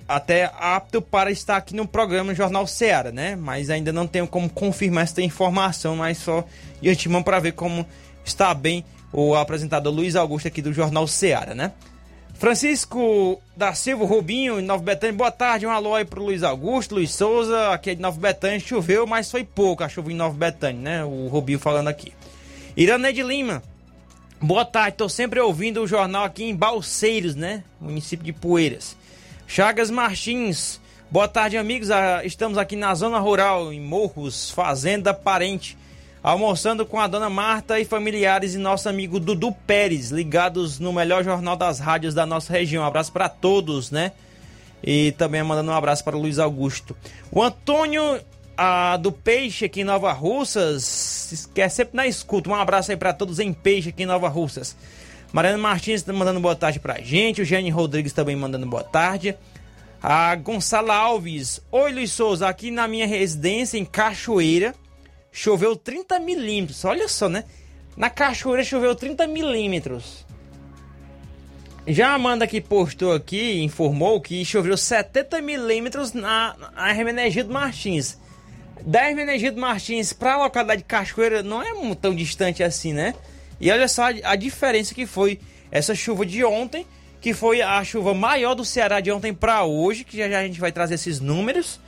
até apto para estar aqui no programa Jornal Ceará, né? Mas ainda não tenho como confirmar essa informação, mas só de antemão para ver como está bem o apresentador Luiz Augusto aqui do Jornal Ceará, né? Francisco da Silva Rubinho, em Nova Betânia, boa tarde, um alô aí pro Luiz Augusto, Luiz Souza, aqui é de Nova Betânia, choveu, mas foi pouco a chuva em Nova Betânia, né? O Rubinho falando aqui. Iraneide Lima, boa tarde, tô sempre ouvindo o jornal aqui em Balseiros, né? Município de Poeiras. Chagas Martins, boa tarde, amigos, ah, estamos aqui na zona rural, em Morros, Fazenda Parente almoçando com a dona Marta e familiares e nosso amigo Dudu Pérez, ligados no melhor jornal das rádios da nossa região. Um abraço para todos, né? E também mandando um abraço para o Luiz Augusto. O Antônio a, do Peixe aqui em Nova Russas, que é sempre na escuta. Um abraço aí para todos em Peixe aqui em Nova Russas. Mariana Martins tá mandando boa tarde pra gente. O Jane Rodrigues também mandando boa tarde. A Gonçala Alves. Oi, Luiz Souza. Aqui na minha residência em Cachoeira choveu 30 milímetros. Olha só, né? Na cachoeira choveu 30 milímetros. Já a Amanda que postou aqui informou que choveu 70 milímetros na, na Hermenegildo Martins. Da Hermenegildo Martins para a localidade de Cachoeira não é tão distante assim, né? E olha só a, a diferença que foi essa chuva de ontem, que foi a chuva maior do Ceará de ontem para hoje, que já, já a gente vai trazer esses números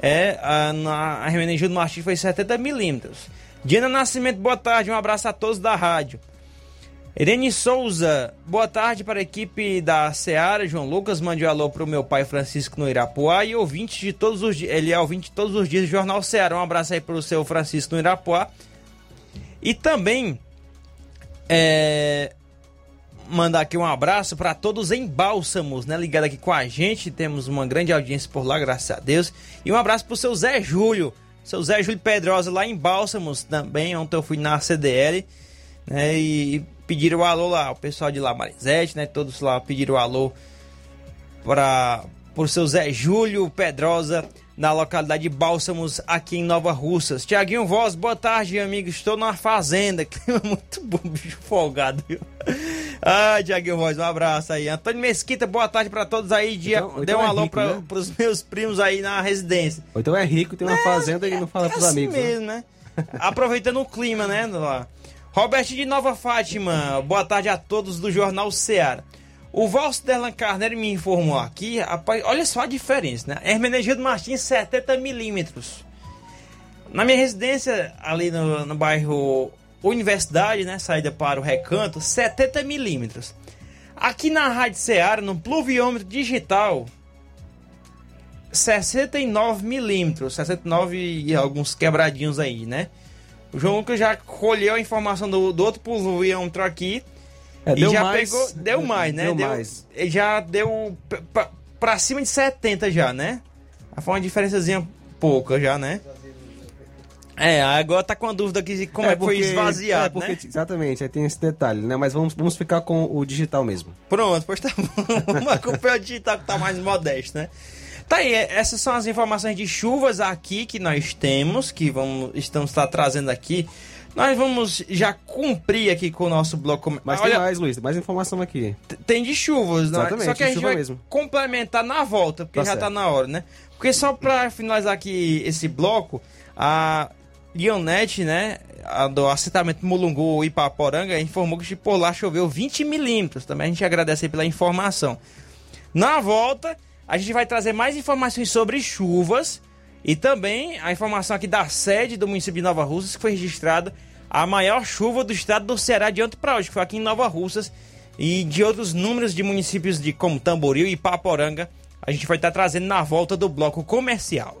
é, a, na Hermenegildo Martins foi 70 milímetros. Diana Nascimento, boa tarde, um abraço a todos da rádio. Irene Souza, boa tarde para a equipe da Seara. João Lucas, mande um alô para o meu pai Francisco no Irapuá e ouvinte de todos os dias. Ele é ouvinte de todos os dias do Jornal Seara. Um abraço aí para o seu Francisco no Irapuá. E também é, mandar aqui um abraço para todos em Bálsamos, né? Ligado aqui com a gente. Temos uma grande audiência por lá, graças a Deus. E um abraço pro seu Zé Júlio. Seu Zé Júlio Pedrosa lá em Bálsamos também. Ontem eu fui na CDL. né? E pediram o alô lá, o pessoal de lá, Marisete, né? Todos lá pediram o alô para por seu Zé Júlio Pedrosa, na localidade de Bálsamos, aqui em Nova Russas. Tiaguinho Voz, boa tarde, amigo. Estou numa fazenda. Clima muito bom, bicho folgado, viu? Ah, Tiaguinho Voz, um abraço aí. Antônio Mesquita, boa tarde para todos aí. Dia, Então- dê então um é alô rico, para né? os meus primos aí na residência. Ou então é rico, tem uma fazenda e não fala pros assim amigos. né? mesmo, né? Aproveitando o clima, né? Lá. Roberto de Nova Fátima, boa tarde a todos do Jornal Ceará. O Valso Derlan Carneiro me informou aqui, rapaz, olha só a diferença, né? Hermenegildo Martins, 70 milímetros. Na minha residência, ali no, no bairro Universidade, né? Saída para o recanto, 70 milímetros. Aqui na Rádio Ceará, no pluviômetro digital, 69 milímetros, 69 e alguns quebradinhos aí, né? O João Lucas já colheu a informação do, do outro pluviômetro aqui É, e deu já mais- pegou, deu mais, né? deu mais. ele Já deu p- p- pra cima de 70 já, né? Foi uma diferençazinha pouca já, né? É, agora tá com a dúvida aqui de como é, que foi porque- esvaziado, é, porque- né? Exatamente, aí tem esse detalhe, né? Mas vamos, vamos ficar com o digital mesmo. Pronto, pois tá bom. Vamos acompanhar o digital que tá mais modesto, né? Tá aí, é, essas são as informações de chuvas aqui que nós temos, que vamos, estamos tá trazendo aqui. Nós vamos já cumprir aqui com o nosso bloco. Mas Olha, tem mais, Luiz, tem mais informação aqui. tem de chuvas, né? Exatamente, Só que a gente vai mesmo. complementar na volta, porque Tá já certo. tá na hora, né? Porque só pra finalizar aqui esse bloco, a Leonete, né, do assentamento Mulungu e Ipaporanga, informou que por lá choveu 20 milímetros. Também a gente agradece pela informação. Na volta, a gente vai trazer mais informações sobre chuvas e também a informação aqui da sede do município de Nova Russas, que foi registrada a maior chuva do estado do Ceará de ontem para hoje, que foi aqui em Nova Russas, e de outros números de municípios de como Tamboril e Paporanga. A gente vai estar trazendo na volta do bloco comercial.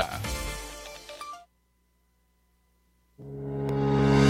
Yeah.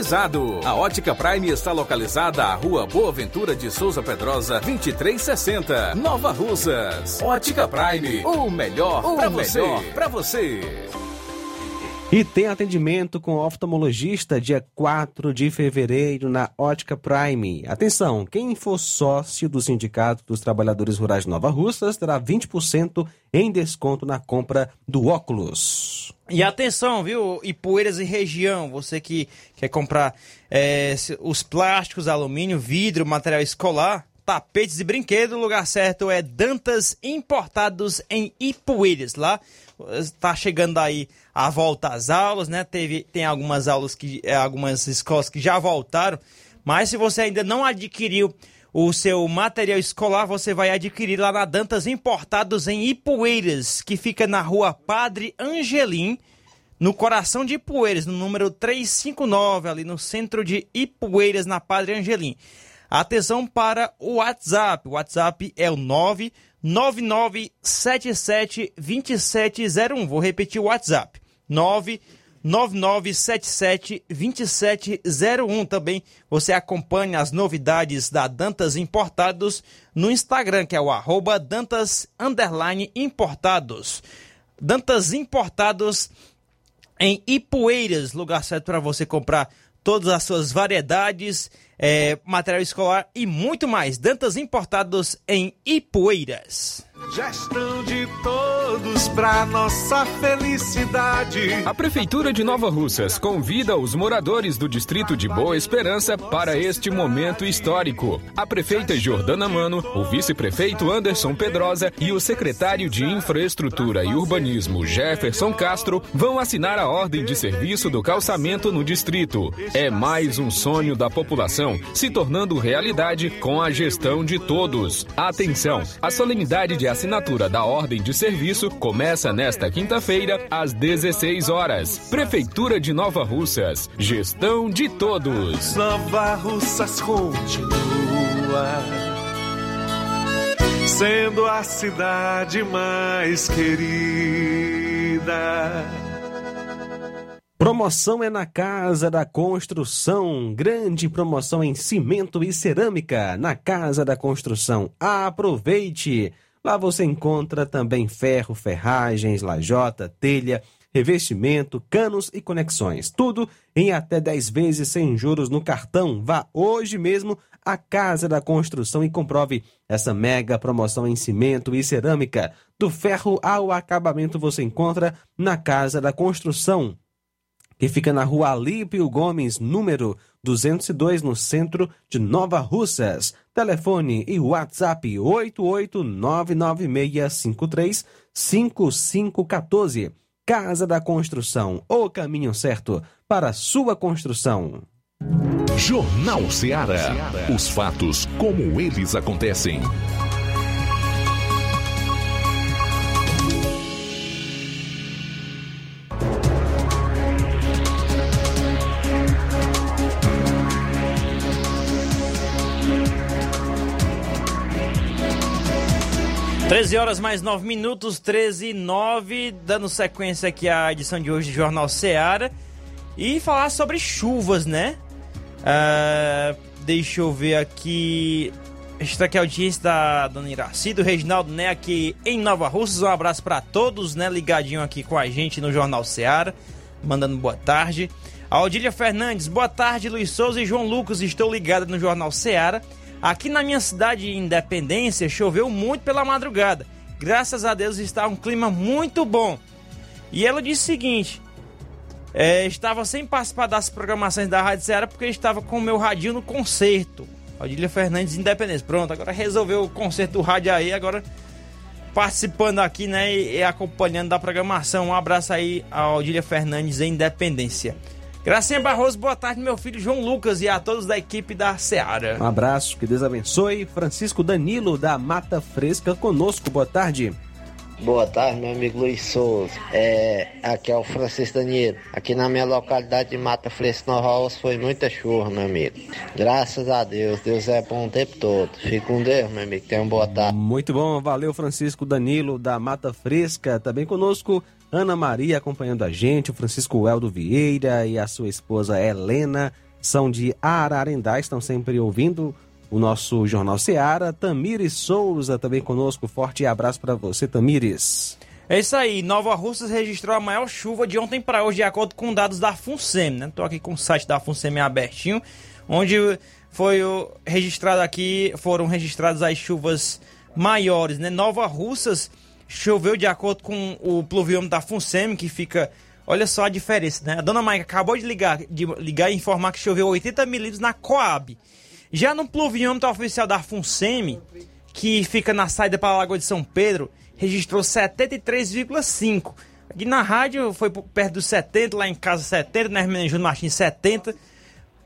climatizado. A Ótica Prime está localizada à Rua Boa Ventura de Souza Pedrosa, 2360, Nova Russas. Ótica Prime, o melhor para você. Para você. E tem atendimento com oftalmologista dia 4 de fevereiro na Ótica Prime. Atenção, quem for sócio do Sindicato dos Trabalhadores Rurais de Nova Russas terá 20% em desconto na compra do óculos. E atenção, viu? Ipueiras e região, você que quer comprar é, os plásticos, alumínio, vidro, material escolar, tapetes e brinquedos, o lugar certo é Dantas Importados em Ipueiras. Lá está chegando aí a volta às aulas, né? Teve, tem algumas aulas que, é, algumas escolas que já voltaram, mas se você ainda não adquiriu o seu material escolar você vai adquirir lá na Dantas Importados em Ipueiras, que fica na rua Padre Angelim, no coração de Ipueiras, no número 359, ali no centro de Ipueiras, na Padre Angelim. Atenção para o WhatsApp. O WhatsApp é o 999772701. Vou repetir o WhatsApp. 999 99772701. Também você acompanha as novidades da Dantas Importados no Instagram, que é o arroba Dantas Importados. Dantas Importados em Ipueiras, lugar certo para você comprar todas as suas variedades, é, material escolar e muito mais. Dantas Importados em Ipueiras. Gestão de todos para nossa felicidade. A Prefeitura de Nova Russas convida os moradores do distrito de Boa Esperança para este momento histórico. A prefeita Jordana Mano, o vice-prefeito Anderson Pedrosa e o secretário de Infraestrutura e Urbanismo Jefferson Castro vão assinar a ordem de serviço do calçamento no distrito. É mais um sonho da população se tornando realidade com a gestão de todos. Atenção, a solenidade de assinatura da ordem de serviço começa nesta quinta-feira, às 16 horas. Prefeitura de Nova Russas. Gestão de todos. Nova Russas continua sendo a cidade mais querida. Promoção é na Casa da Construção. Grande promoção em cimento e cerâmica na Casa da Construção. Aproveite! Lá você encontra também ferro, ferragens, lajota, telha, revestimento, canos e conexões. Tudo em até 10 vezes sem juros no cartão. Vá hoje mesmo à Casa da Construção e comprove essa mega promoção em cimento e cerâmica. Do ferro ao acabamento você encontra na Casa da Construção que fica na rua Alípio Gomes, número 202, no centro de Nova Russas. Telefone e WhatsApp 88996535514. Casa da Construção, o caminho certo para sua construção. Jornal Ceará. Os fatos como eles acontecem. 13 horas mais 9 minutos, 13 e 9, dando sequência aqui à edição de hoje do Jornal Seara. E falar sobre chuvas, né? Uh, deixa eu ver aqui. Está aqui a audiência da Dona Iraci, do Reginaldo, né? Aqui em Nova Russas. Um abraço para todos, né? Ligadinho aqui com a gente no Jornal Seara. Mandando boa tarde. A Odília Fernandes, boa tarde, Luiz Souza e João Lucas. Estou ligada no Jornal Seara. Aqui na minha cidade de Independência choveu muito pela madrugada. Graças a Deus está um clima muito bom. E ela disse o seguinte: é, estava sem participar das programações da Rádio Ceará porque estava com o meu radinho no concerto. Odília Fernandes Independência. Pronto, agora resolveu o concerto do rádio aí, agora participando aqui, né, e, e acompanhando da programação. Um abraço aí a Odília Fernandes Independência. Gracinha Barroso, boa tarde, meu filho João Lucas e a todos da equipe da Seara. Um abraço, que Deus abençoe. Francisco Danilo, da Mata Fresca, conosco, boa tarde. Boa tarde, meu amigo Luiz Souza. É, aqui é o Francisco Danilo. Aqui na minha localidade de Mata Fresca Nova Rosa foi muita chuva, meu amigo. Graças a Deus, Deus é bom o tempo todo. Fique com Deus, meu amigo. Tenha uma boa tarde. Muito bom, valeu Francisco Danilo da Mata Fresca. Também conosco Ana Maria acompanhando a gente, o Francisco Eldo Vieira e a sua esposa Helena são de Ararendá, estão sempre ouvindo o nosso Jornal Seara. Tamires Souza também conosco, forte abraço para você, Tamires. É isso aí, Nova Russas registrou a maior chuva de ontem para hoje, de acordo com dados da FUNSEM, né? Tô aqui com o site da FUNSEM abertinho, onde foi registrado aqui, foram registradas as chuvas maiores, né? Nova Russas choveu de acordo com o pluviômetro da FUNSEM, que fica. Olha só a diferença, né? A dona Maica acabou de ligar, de ligar e informar que choveu 80 milímetros na Coab. Já no pluviômetro oficial da FUNSEM, que fica na saída para a Lagoa de São Pedro, registrou 73,5. Aqui na rádio foi perto dos 70, lá em casa 70, na Hermínio Júnior Martins 70.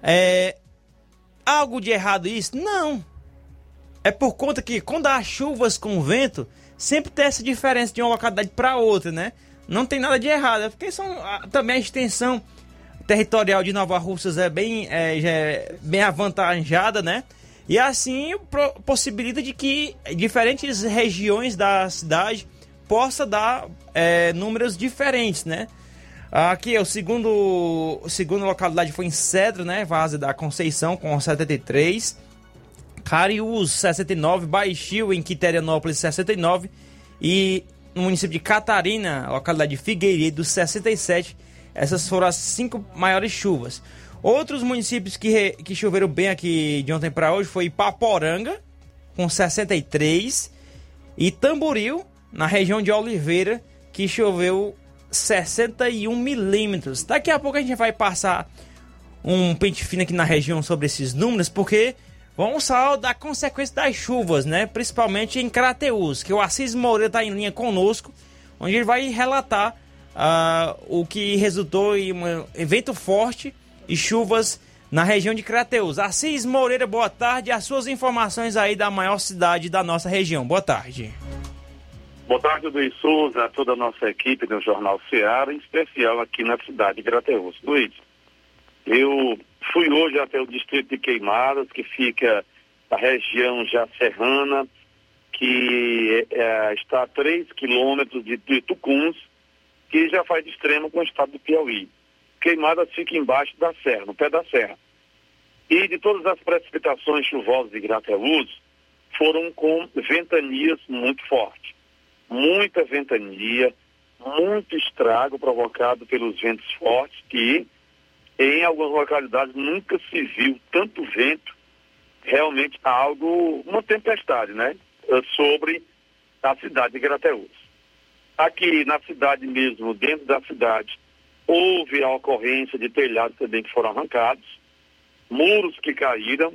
É, algo de errado isso? Não. É por conta que quando há chuvas com vento, sempre tem essa diferença de uma localidade para outra, né? Não tem nada de errado, é porque são, também a extensão territorial de Nova Russas é bem, é, é bem avantajada, né? E assim possibilita de que diferentes regiões da cidade possa dar é, números diferentes, né? Aqui, o segundo, a segunda localidade foi em Cedro, né? Vaza da Conceição, com 73. Cariús 69, Baixio em Quiterianópolis 69 e no município de Catarina, localidade de Figueiredo 67. Essas foram as cinco maiores chuvas. Outros municípios que, que choveram bem aqui de ontem para hoje foi Paporanga com 63 e Tamboril na região de Oliveira que choveu 61 milímetros. Daqui a pouco a gente vai passar um pente fino aqui na região sobre esses números porque Vamos falar da consequência das chuvas, né? Principalmente em Crateus, que o Assis Moreira está em linha conosco, onde ele vai relatar uh, o que resultou em um evento forte e chuvas na região de Crateus. Assis Moreira, boa tarde. As suas informações aí da maior cidade da nossa região. Boa tarde. Boa tarde, Luiz Souza, a toda a nossa equipe do Jornal Ceará, em especial aqui na cidade de Crateus. Luiz, eu Fui hoje até o distrito de Queimadas, que fica na região já serrana, que é, está a 3 quilômetros de, de Tucuns, que já faz de extremo com o estado do Piauí. Queimadas fica embaixo da serra, no pé da serra. E de todas as precipitações chuvosas de Grateus, foram com ventanias muito fortes. Muita ventania, muito estrago provocado pelos ventos fortes que em algumas localidades nunca se viu tanto vento, realmente algo, uma tempestade, né? Sobre a cidade de Grateus. Aqui na cidade mesmo, dentro da cidade, houve a ocorrência de telhados também que foram arrancados, muros que caíram,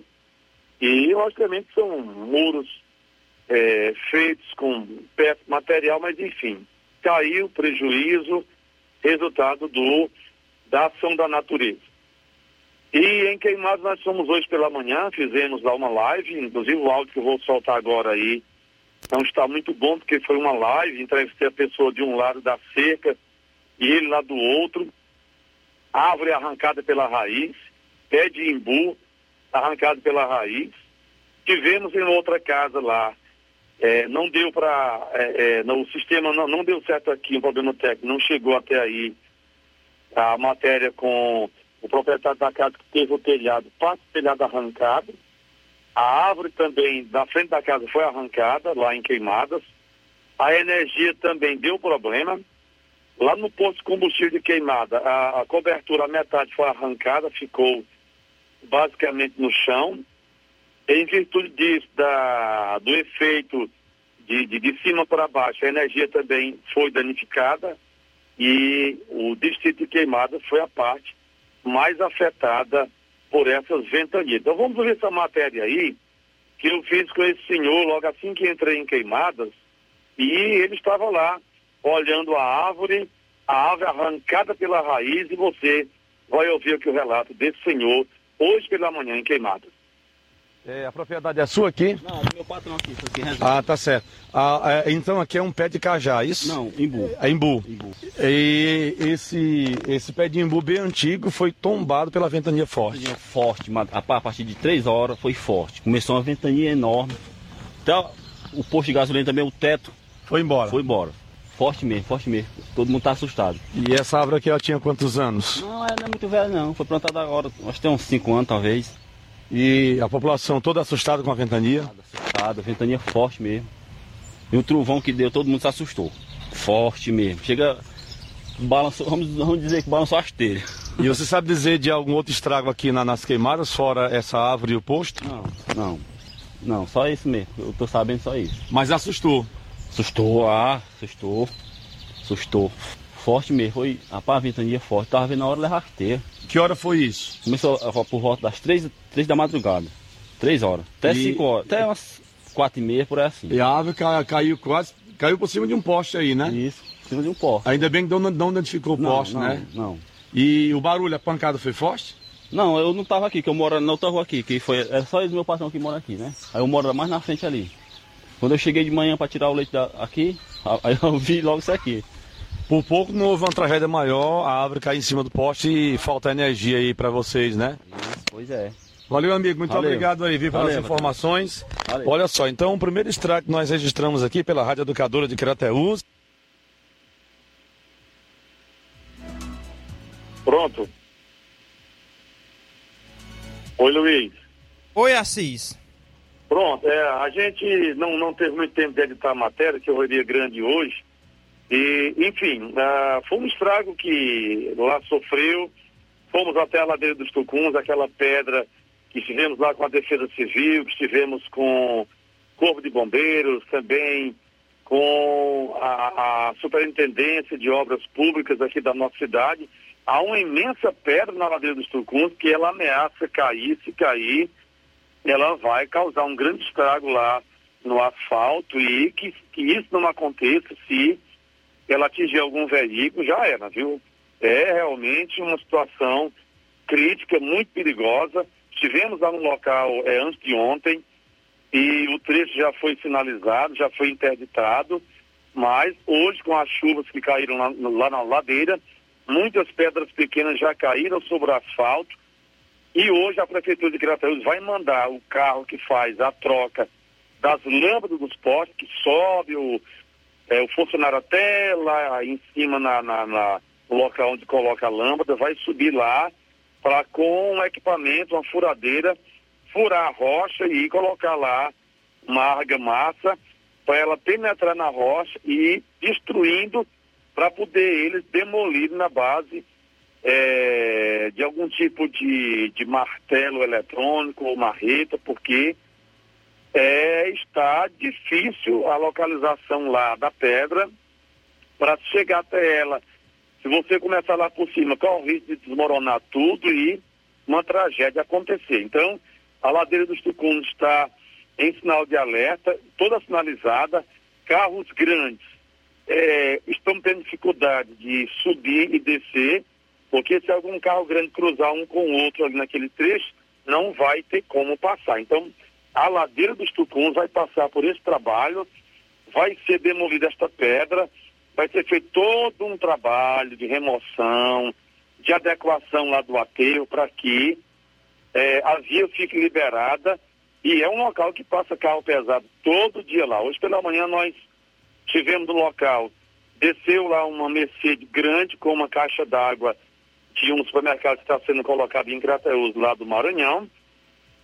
e logicamente são muros é, feitos com péssimo material, mas enfim, caiu prejuízo, resultado do da ação da natureza. E em Queimados nós fomos hoje pela manhã, fizemos lá uma live, inclusive o áudio que eu vou soltar agora aí não está muito bom, porque foi uma live, entrevistei a pessoa de um lado da cerca e ele lá do outro, árvore arrancada pela raiz, pé de imbu arrancado pela raiz. Tivemos em outra casa lá É, não deu para. É, é, o sistema não, não deu certo aqui, um problema técnico, não chegou até aí a matéria com o proprietário da casa que teve o telhado, parte do telhado arrancado. A árvore também da frente da casa foi arrancada, lá em Queimadas. A energia também deu problema. Lá no posto de combustível de queimada, a, a cobertura, a metade foi arrancada, ficou basicamente no chão. Em virtude disso, da, do efeito de, de, de cima para baixo, a energia também foi danificada e o distrito de queimada foi a parte mais afetada por essas ventanias. Então vamos ver essa matéria aí, que eu fiz com esse senhor logo assim que entrei em queimadas, e ele estava lá olhando a árvore, a árvore arrancada pela raiz, e você vai ouvir aqui o relato desse senhor hoje pela manhã em queimadas. É, a propriedade é sua aqui? Não, é do meu patrão aqui. aqui ah, tá certo. Ah, é, então aqui é um pé de cajá, isso? Não, imbu. É imbu. imbu. E esse, esse pé de imbu bem antigo foi tombado pela ventania forte. Ventania forte, a partir de três horas foi forte. Começou uma ventania enorme. Então, o posto de gasolina também, o teto. Foi embora? Foi embora. Forte mesmo, forte mesmo. Todo mundo tá assustado. E essa árvore aqui ela tinha quantos anos? Não, ela não é muito velha não. Foi plantada agora, acho que tem uns cinco anos talvez. E a população toda assustada com a ventania? Assustada, ventania forte mesmo. E o trovão que deu, todo mundo se assustou. Forte mesmo. Chega, balançou, vamos, vamos dizer que balançou as telhas. E você sabe dizer de algum outro estrago aqui na, nas queimadas, fora essa árvore e o posto? Não, não. Não, só isso mesmo. Eu tô sabendo só isso. Mas assustou? Assustou, ah, assustou. Assustou. Forte mesmo. Foi, a ventania forte. Tava vendo na hora de levar que hora foi isso? Começou por volta das três, três da madrugada. Três horas. Até e... cinco horas. Até umas quatro e meia por aí assim. E a árvore caiu, caiu quase. Caiu por cima de um poste aí, né? Isso, por cima de um poste. Ainda bem que não, não identificou o poste, não, né? Não. E o barulho, a pancada foi forte? Não, eu não estava aqui, que eu moro na outra rua aqui, que foi. É só esse meu patrão que mora aqui, né? Aí eu moro mais na frente ali. Quando eu cheguei de manhã para tirar o leite da, aqui, aí eu vi logo isso aqui. Por pouco não houve uma tragédia maior, a árvore cair em cima do poste e falta energia aí para vocês, né? Isso, pois é. Valeu, amigo. Muito Valeu. obrigado aí, viu, pelas informações. Valeu. Olha só, então, o primeiro extrato que nós registramos aqui pela Rádio Educadora de Crateús. Pronto. Oi, Luiz. Oi, Assis. Pronto, é, a gente não, não teve muito tempo de editar a matéria, que eu iria grande hoje. E, enfim, uh, foi um estrago que lá sofreu. Fomos até a ladeira dos Tucuns, aquela pedra que estivemos lá com a Defesa Civil, que estivemos com Corpo de Bombeiros, também com a, a Superintendência de Obras Públicas aqui da nossa cidade. Há uma imensa pedra na ladeira dos Tucuns que ela ameaça cair. Se cair, ela vai causar um grande estrago lá no asfalto e que, que isso não aconteça se ela atingir algum veículo, já era, viu? É realmente uma situação crítica, muito perigosa. Estivemos lá no local é, antes de ontem e o trecho já foi sinalizado, já foi interditado, mas hoje com as chuvas que caíram lá, lá na ladeira, muitas pedras pequenas já caíram sobre o asfalto e hoje a Prefeitura de Crateús vai mandar o carro que faz a troca das lâmpadas dos postes, que sobe o, é, o funcionário até lá em cima na, na, na, no local onde coloca a lâmpada, vai subir lá para com um equipamento, uma furadeira, furar a rocha e colocar lá uma argamassa para ela penetrar na rocha e destruindo para poder eles demolir na base é, de algum tipo de, de martelo eletrônico ou marreta, porque é, está difícil a localização lá da pedra para chegar até ela. Se você começar lá por cima, corre o risco de desmoronar tudo e uma tragédia acontecer. Então, a ladeira dos Tucunos está em sinal de alerta, toda sinalizada, carros grandes é, estão tendo dificuldade de subir e descer, porque se algum carro grande cruzar um com o outro ali naquele trecho, não vai ter como passar. Então, a ladeira dos Tucuns vai passar por esse trabalho, vai ser demolida esta pedra, vai ser feito todo um trabalho de remoção, de adequação lá do aterro para que é, a via fique liberada E é um local que passa carro pesado todo dia lá. Hoje pela manhã nós tivemos no local, desceu lá uma Mercedes grande com uma caixa d'água de um supermercado que está sendo colocado em Crateus, lá do Maranhão.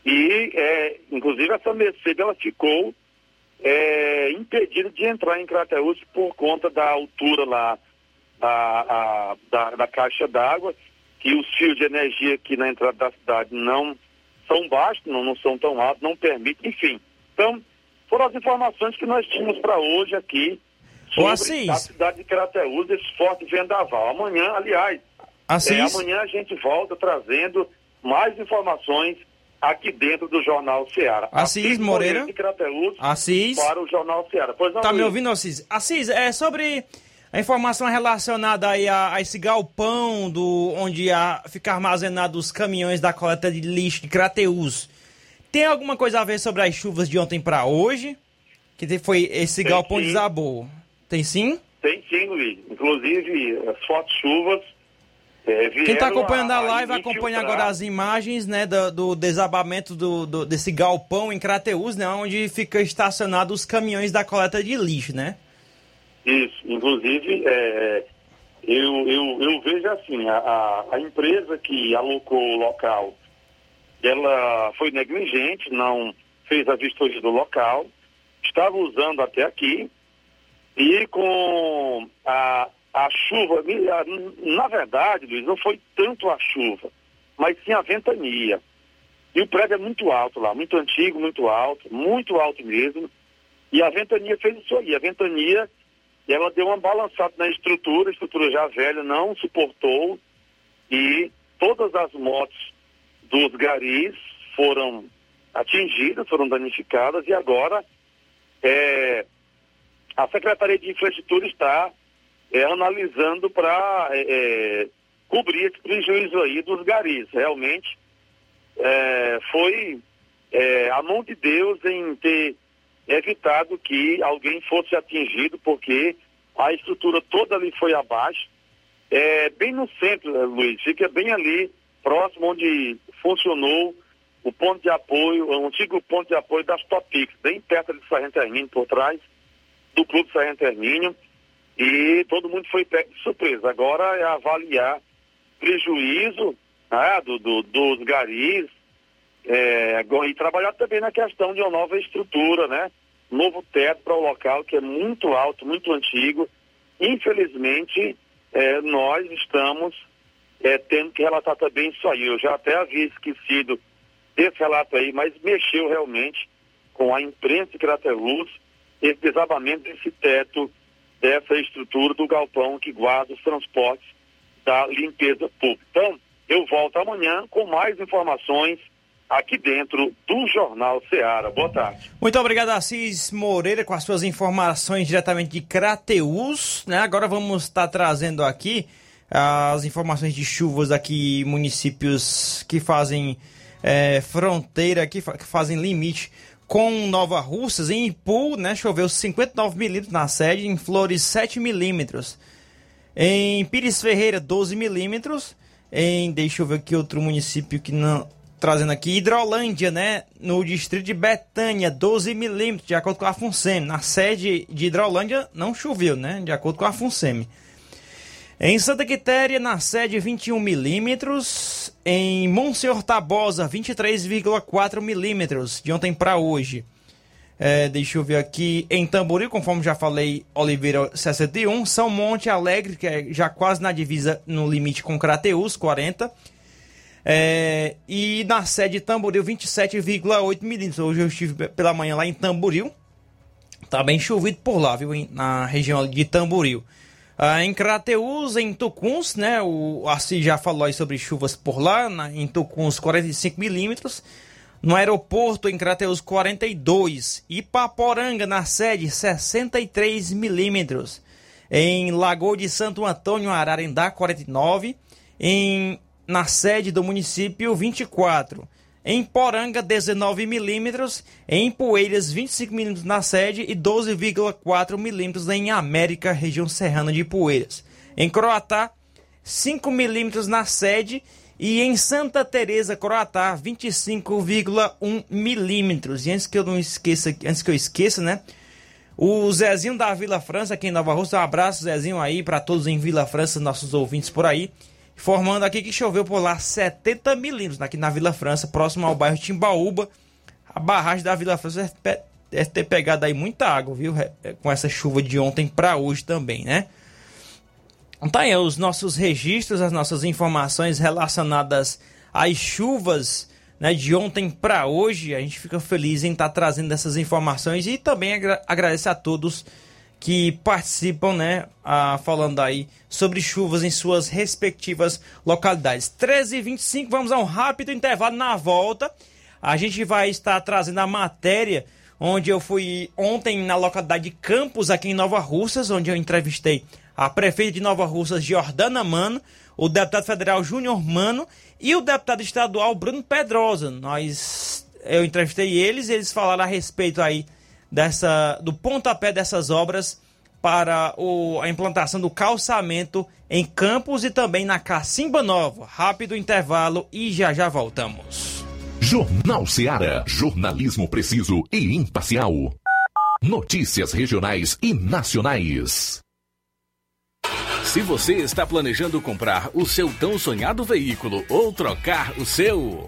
E, é, inclusive, essa Mercedes ela ficou é, impedida de entrar em Crateus por conta da altura lá a, a, da, da caixa d'água, que os fios de energia aqui na entrada da cidade não são baixos, não, não são tão altos, não permitem, enfim. Então, foram as informações que nós tínhamos para hoje aqui sobre Assis. a cidade de Crateus, esse forte vendaval. Amanhã, aliás, é, amanhã a gente volta trazendo mais informações aqui dentro do Jornal Ceará. Assis Moreira. de Crateus Assis. para o Jornal Ceará. Pois não, Tá me ouvindo, Assis? Assis, é sobre a informação relacionada aí a, a esse galpão do, onde a, fica armazenado os caminhões da coleta de lixo de Crateus. Tem alguma coisa a ver sobre as chuvas de ontem para hoje? Que foi esse Tem galpão sim. desabou. Tem sim? Tem sim, Luiz. Inclusive, as fortes chuvas é, Quem está acompanhando a, live a acompanha infiltrar. agora as imagens né, do, do desabamento do, do- desse galpão em Crateus, né, onde fica estacionado os caminhões da coleta de lixo, né? Isso, inclusive, é, eu, eu, eu vejo assim, a, a, a empresa que alocou o local, ela foi negligente, não fez a vistoria do local, estava usando até aqui, e com a, a chuva, na verdade, Luiz, não foi tanto a chuva, mas sim a ventania. E o prédio é muito alto lá, muito antigo, muito alto, muito alto mesmo. E a ventania fez isso aí. A ventania, ela deu uma balançada na estrutura, a estrutura já velha não suportou e todas as motos dos garis foram atingidas, foram danificadas e agora é, a Secretaria de Infraestrutura está é, analisando para cobrir esse prejuízo aí dos garis. Realmente é, foi é, a mão de Deus em ter evitado que alguém fosse atingido, porque a estrutura toda ali foi abaixo. É, bem no centro, eh, Luiz, fica bem ali, próximo onde funcionou o ponto de apoio, o antigo ponto de apoio das Topix, bem perto de Sargento Hermínio, por trás do Clube Sargento Hermínio, e todo mundo foi de surpresa. Agora é avaliar prejuízo né, do, do- dos garis, é, e trabalhar também na questão de uma nova estrutura, né? Novo teto para o local que é muito alto, muito antigo. Infelizmente, é, nós estamos é, tendo que relatar também isso aí. Eu já até havia esquecido desse relato aí, mas mexeu realmente com a imprensa Craterluz, esse desabamento desse teto, dessa estrutura do galpão que guarda os transportes da limpeza pública. Então, eu volto amanhã com mais informações aqui dentro do Jornal Ceará. Boa tarde. Muito obrigado, Assis Moreira, com as suas informações diretamente de Crateus. Né? Agora vamos estar trazendo aqui as informações de chuvas aqui, municípios que fazem eh, fronteira, que, fa- que fazem limite com Nova Russas. Em Ipu, né, choveu 59 milímetros na sede, em Flores 7 milímetros. Em Pires Ferreira, 12 milímetros. Em, deixa eu ver aqui outro município que não. Trazendo aqui, Hidrolândia, né? No distrito de Betânia, 12 milímetros, de acordo com a FUNSEM. Na sede de Hidrolândia não choveu, né? De acordo com a FUNSEM. Em Santa Quitéria, na sede, 21 milímetros. Em Monsenhor Tabosa, 23,4 milímetros, de ontem para hoje. É, deixa eu ver aqui. Em Tamboril, conforme já falei, Oliveira 61. São Monte Alegre, que é já quase na divisa, no limite com Crateus, 40. É, e na sede de Tamboril, 27,8 milímetros. Hoje eu estive pela manhã lá em Tamboril. Tá bem chovido por lá, viu? Na região de Tamboril. Ah, em Crateus, em Tucuns, né? O Assis já falou sobre chuvas por lá. Na, em Tucuns, 45 milímetros. No aeroporto, em Crateus, 42. Ipaporanga, na sede, 63 milímetros. Em Lagoa de Santo Antônio, Ararendá, 49. Em, na sede do município, 24. Em Poranga, 19 milímetros. Em Poeiras, 25 milímetros na sede e 12,4 milímetros em América, região serrana de Poeiras. Em Croatá, 5 milímetros na sede E em Santa Teresa, Croatá, 25,1 milímetros. E antes que eu não esqueça, antes que eu esqueça, né? O Zezinho da Vila França, aqui em Nova Rússia, um abraço, Zezinho, aí, para todos em Vila França, nossos ouvintes por aí. Informando aqui que choveu por lá 70 milímetros, aqui na Vila França, próximo ao bairro Timbaúba. A barragem da Vila França deve ter pegado aí muita água, viu? Com essa chuva de ontem para hoje também, né? Então tá aí os nossos registros, as nossas informações relacionadas às chuvas né, de ontem para hoje. A gente fica feliz em estar tá trazendo essas informações e também agra a todos que participam, né, a, falando aí sobre chuvas em suas respectivas localidades. 13h25, vamos a um rápido intervalo na volta. A gente vai estar trazendo a matéria onde eu fui ontem na localidade de Campos, aqui em Nova Russas, onde eu entrevistei a prefeita de Nova Russas, Jordana Mano, o deputado federal Júnior Mano e o deputado estadual Bruno Pedrosa. Nós eu entrevistei eles, eles falaram a respeito aí dessa do pontapé dessas obras para o, a implantação do calçamento em Campos e também na Cacimba Nova. Rápido intervalo e já já voltamos. Jornal Ceará, jornalismo preciso e imparcial. Notícias regionais e nacionais. Se você está planejando comprar o seu tão sonhado veículo ou trocar o seu.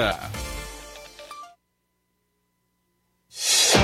Yeah.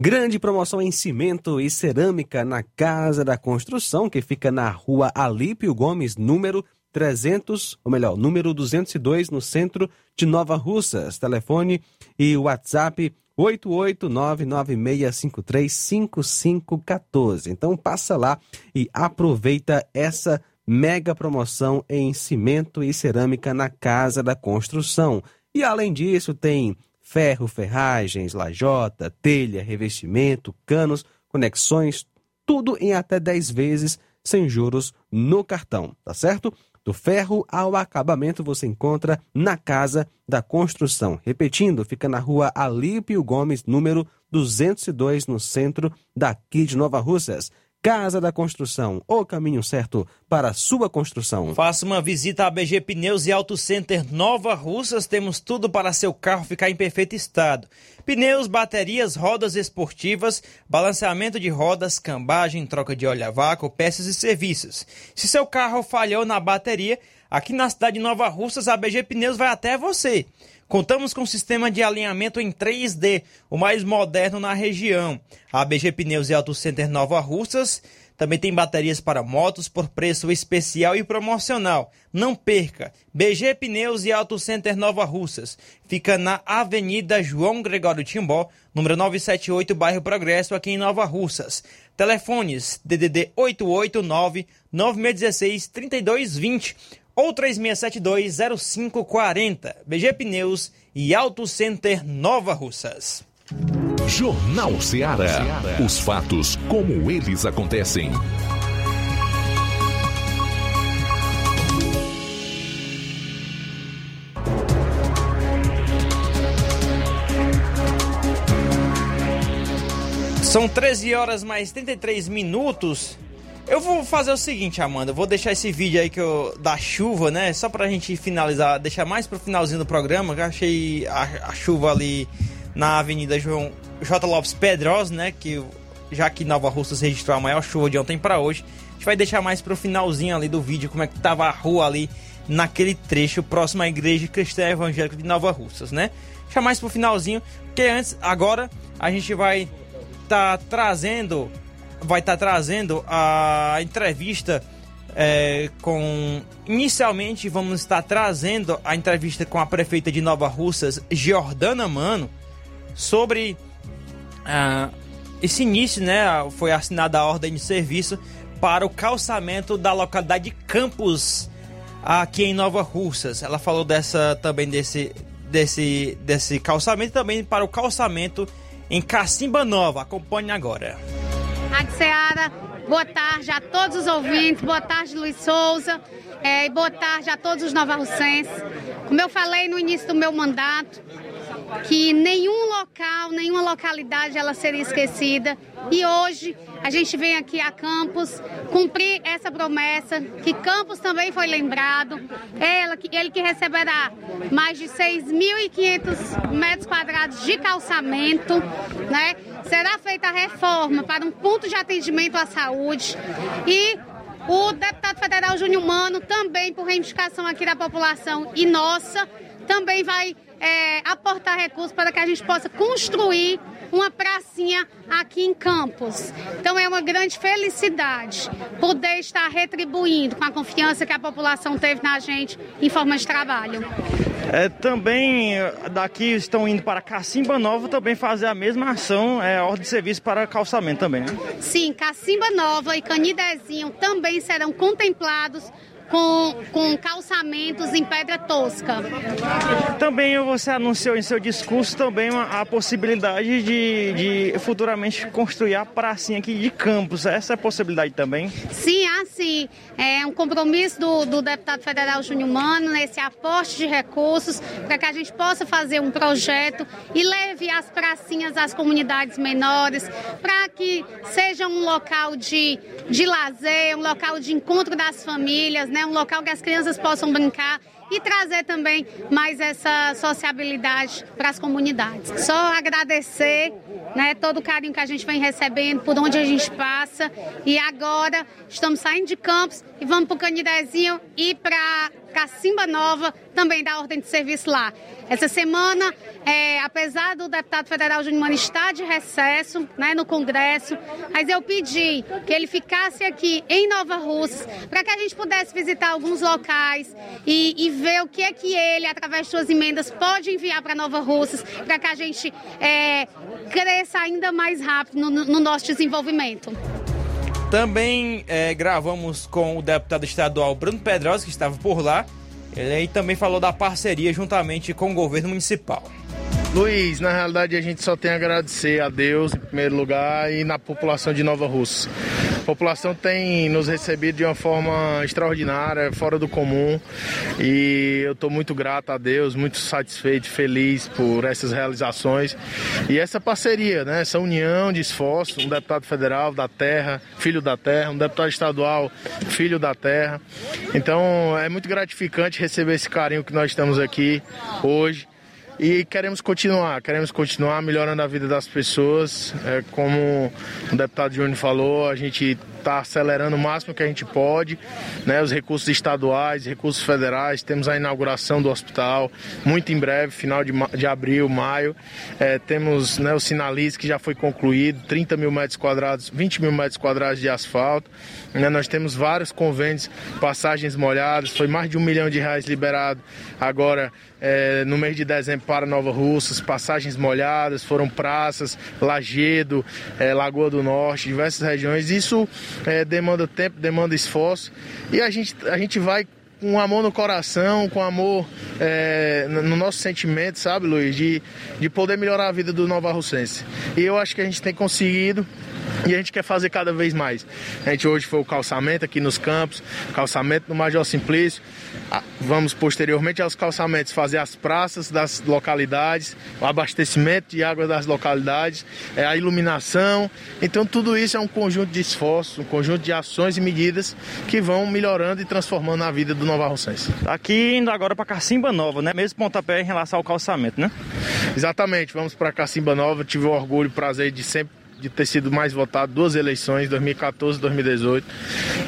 Grande promoção em cimento e cerâmica na Casa da Construção, que fica na rua Alípio Gomes, número 300, ou melhor, número 202, no centro de Nova Russas. Telefone e WhatsApp 88996535514. Então passa lá e aproveita essa mega promoção em cimento e cerâmica na Casa da Construção. E além disso, tem ferro, ferragens, lajota, telha, revestimento, canos, conexões, tudo em até 10 vezes sem juros no cartão, tá certo? Do ferro ao acabamento você encontra na Casa da Construção. Repetindo, fica na rua Alípio Gomes, número 202, no centro daqui de Nova Russas. Casa da Construção, o caminho certo para a sua construção. Faça uma visita à BG Pneus e Auto Center Nova Russas. Temos tudo para seu carro ficar em perfeito estado: pneus, baterias, rodas esportivas, balanceamento de rodas, cambagem, troca de óleo a vácuo, peças e serviços. Se seu carro falhou na bateria, aqui na cidade de Nova Russas, a BG Pneus vai até você. Contamos com um sistema de alinhamento em 3D, o mais moderno na região. A BG Pneus e Auto Center Nova Russas também tem baterias para motos por preço especial e promocional. Não perca! BG Pneus e Auto Center Nova Russas. Fica na Avenida João Gregório Timbó, número 978, bairro Progresso, aqui em Nova Russas. Telefones DDD 889 9616 3220 ou 36720540. BG Pneus e Auto Center Nova Russas. Jornal Ceará. Os fatos como eles acontecem. São 13 horas mais 33 minutos. Eu vou fazer o seguinte, Amanda, vou deixar esse vídeo aí que eu, da chuva, né? Só pra gente finalizar, deixar mais pro finalzinho do programa, que eu achei a, a chuva ali na Avenida João J. Lopes Pedrosa, né? Que já que Nova Russas registrou a maior chuva de ontem para hoje, a gente vai deixar mais pro finalzinho ali do vídeo como é que tava a rua ali naquele trecho próximo à Igreja Cristã Evangélica de Nova Russas, né? Deixar mais pro finalzinho, porque antes, agora, a gente vai tá trazendo vai estar tá trazendo a entrevista é, com. Inicialmente, vamos estar trazendo a entrevista com a prefeita de Nova Russas, Jordana Mano, sobre ah, esse início, né? Foi assinada a ordem de serviço para o calçamento da localidade de Campos, aqui em Nova Russas. Ela falou dessa também desse desse desse calçamento também para o calçamento em Cacimba Nova. Acompanhe agora. Rádio Seara, boa tarde a todos os ouvintes, boa tarde Luiz Souza é, e boa tarde a todos os novarrucenses. Como eu falei no início do meu mandato, que nenhum local, nenhuma localidade ela seria esquecida. E hoje a gente vem aqui a Campos cumprir essa promessa, que Campos também foi lembrado. Ela, ele que receberá mais de 6.500 metros quadrados de calçamento, né? Será feita a reforma para um ponto de atendimento à saúde. E o deputado federal Júnior Mano, também por reivindicação aqui da população e nossa, também vai é, aportar recursos para que a gente possa construir uma pracinha aqui em Campos. Então é uma grande felicidade poder estar retribuindo com a confiança que a população teve na gente em forma de trabalho. É, também daqui estão indo para Cacimba Nova também fazer a mesma ação, é, ordem de serviço para calçamento também, né? Sim, Cacimba Nova e Canidezinho também serão contemplados com, com calçamentos em pedra tosca. Também você anunciou em seu discurso também a possibilidade de, de futuramente construir a pracinha aqui de Campos. Essa é a possibilidade também? Sim, há sim. É um compromisso do, do deputado federal Júnior Mano nesse aporte de recursos para que a gente possa fazer um projeto e leve as pracinhas às comunidades menores para que seja um local de, de lazer, um local de encontro das famílias, né? um local que as crianças possam brincar e trazer também mais essa sociabilidade para as comunidades. Só agradecer né, todo o carinho que a gente vem recebendo, por onde a gente passa. E agora estamos saindo de Campos e vamos para o Canidezinho e para Cacimba Nova, também da ordem de serviço lá. Essa semana, é, apesar do deputado federal Júnior estar de recesso né, no Congresso, mas eu pedi que ele ficasse aqui em Nova Russa para que a gente pudesse visitar alguns locais e, e, ver o que é que ele, através de suas emendas, pode enviar para Nova Russas para que a gente é, cresça ainda mais rápido no, no nosso desenvolvimento. Também é, gravamos com o deputado estadual Bruno Pedrosa, que estava por lá. Ele também falou da parceria juntamente com o governo municipal. Luiz, na realidade a gente só tem a agradecer a Deus em primeiro lugar e na população de Nova Rússia. A população tem nos recebido de uma forma extraordinária, fora do comum e eu estou muito grato a Deus, muito satisfeito, feliz por essas realizações e essa parceria, né? essa união de esforços, um deputado federal da terra, filho da terra, um deputado estadual, filho da terra. Então é muito gratificante receber esse carinho que nós estamos aqui hoje e queremos continuar, queremos continuar melhorando a vida das pessoas. É, como o deputado Júnior falou, a gente está acelerando o máximo que a gente pode, né, os recursos estaduais, recursos federais. Temos a inauguração do hospital muito em breve, final de, de abril, maio. É, temos né, o Sinalize que já foi concluído, 30 mil metros quadrados, 20 mil metros quadrados de asfalto. Né, nós temos vários convênios, passagens molhadas, foi mais de um milhão de reais liberado agora é, no mês de dezembro para Nova Russas, passagens molhadas, foram praças, Lagedo, é, Lagoa do Norte, diversas regiões. Isso é, demanda tempo, demanda esforço. E a gente, a gente vai com amor no coração, com amor é, no nosso sentimento, sabe, Luiz, de, de poder melhorar a vida do Nova Russense. E eu acho que a gente tem conseguido e a gente quer fazer cada vez mais. A gente hoje foi o calçamento aqui nos campos, calçamento no Major Simplício. Ah, vamos posteriormente aos calçamentos fazer as praças das localidades, o abastecimento de água das localidades, é, a iluminação. Então tudo isso é um conjunto de esforços, um conjunto de ações e medidas que vão melhorando e transformando a vida do Nova Rocense. Aqui indo agora para Cacimba Nova, né? Mesmo pontapé em relação ao calçamento, né? Exatamente, vamos para Cacimba Nova. Tive o orgulho e prazer de sempre de ter sido mais votado duas eleições, 2014 e 2018.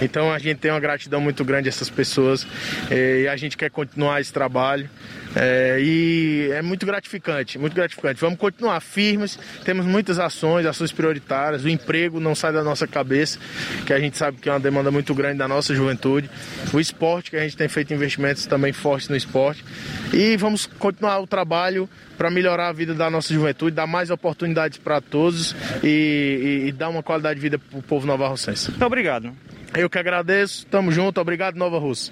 Então a gente tem uma gratidão muito grande a essas pessoas eh, e a gente quer continuar esse trabalho. É, e é muito gratificante, muito gratificante. Vamos continuar firmes, temos muitas ações, ações prioritárias, o emprego não sai da nossa cabeça, que a gente sabe que é uma demanda muito grande da nossa juventude. O esporte, que a gente tem feito investimentos também fortes no esporte. E vamos continuar o trabalho para melhorar a vida da nossa juventude, dar mais oportunidades para todos e, e, e, dar uma qualidade de vida para o povo nova Rossense. Muito obrigado. Eu que agradeço, tamo junto, obrigado Nova Russa.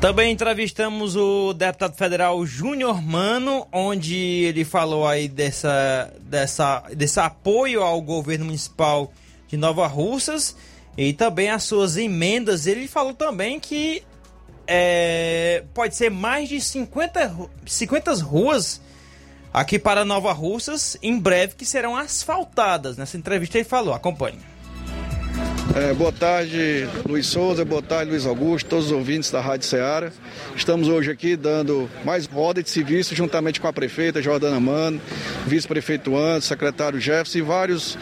Também entrevistamos o deputado federal Júnior Mano, onde ele falou aí dessa, dessa, desse apoio ao governo municipal de Nova Russas e também as suas emendas. Ele falou também que é, pode ser mais de 50, 50 ruas aqui para Nova Russas em breve que serão asfaltadas. Nessa entrevista ele falou, acompanhe. É, boa tarde, Luiz Souza, boa tarde, Luiz Augusto, todos os ouvintes da Rádio Ceará. Estamos hoje aqui dando mais roda de serviço juntamente com a prefeita Jordana Mano, vice-prefeito Anderson, secretário Jefferson e vários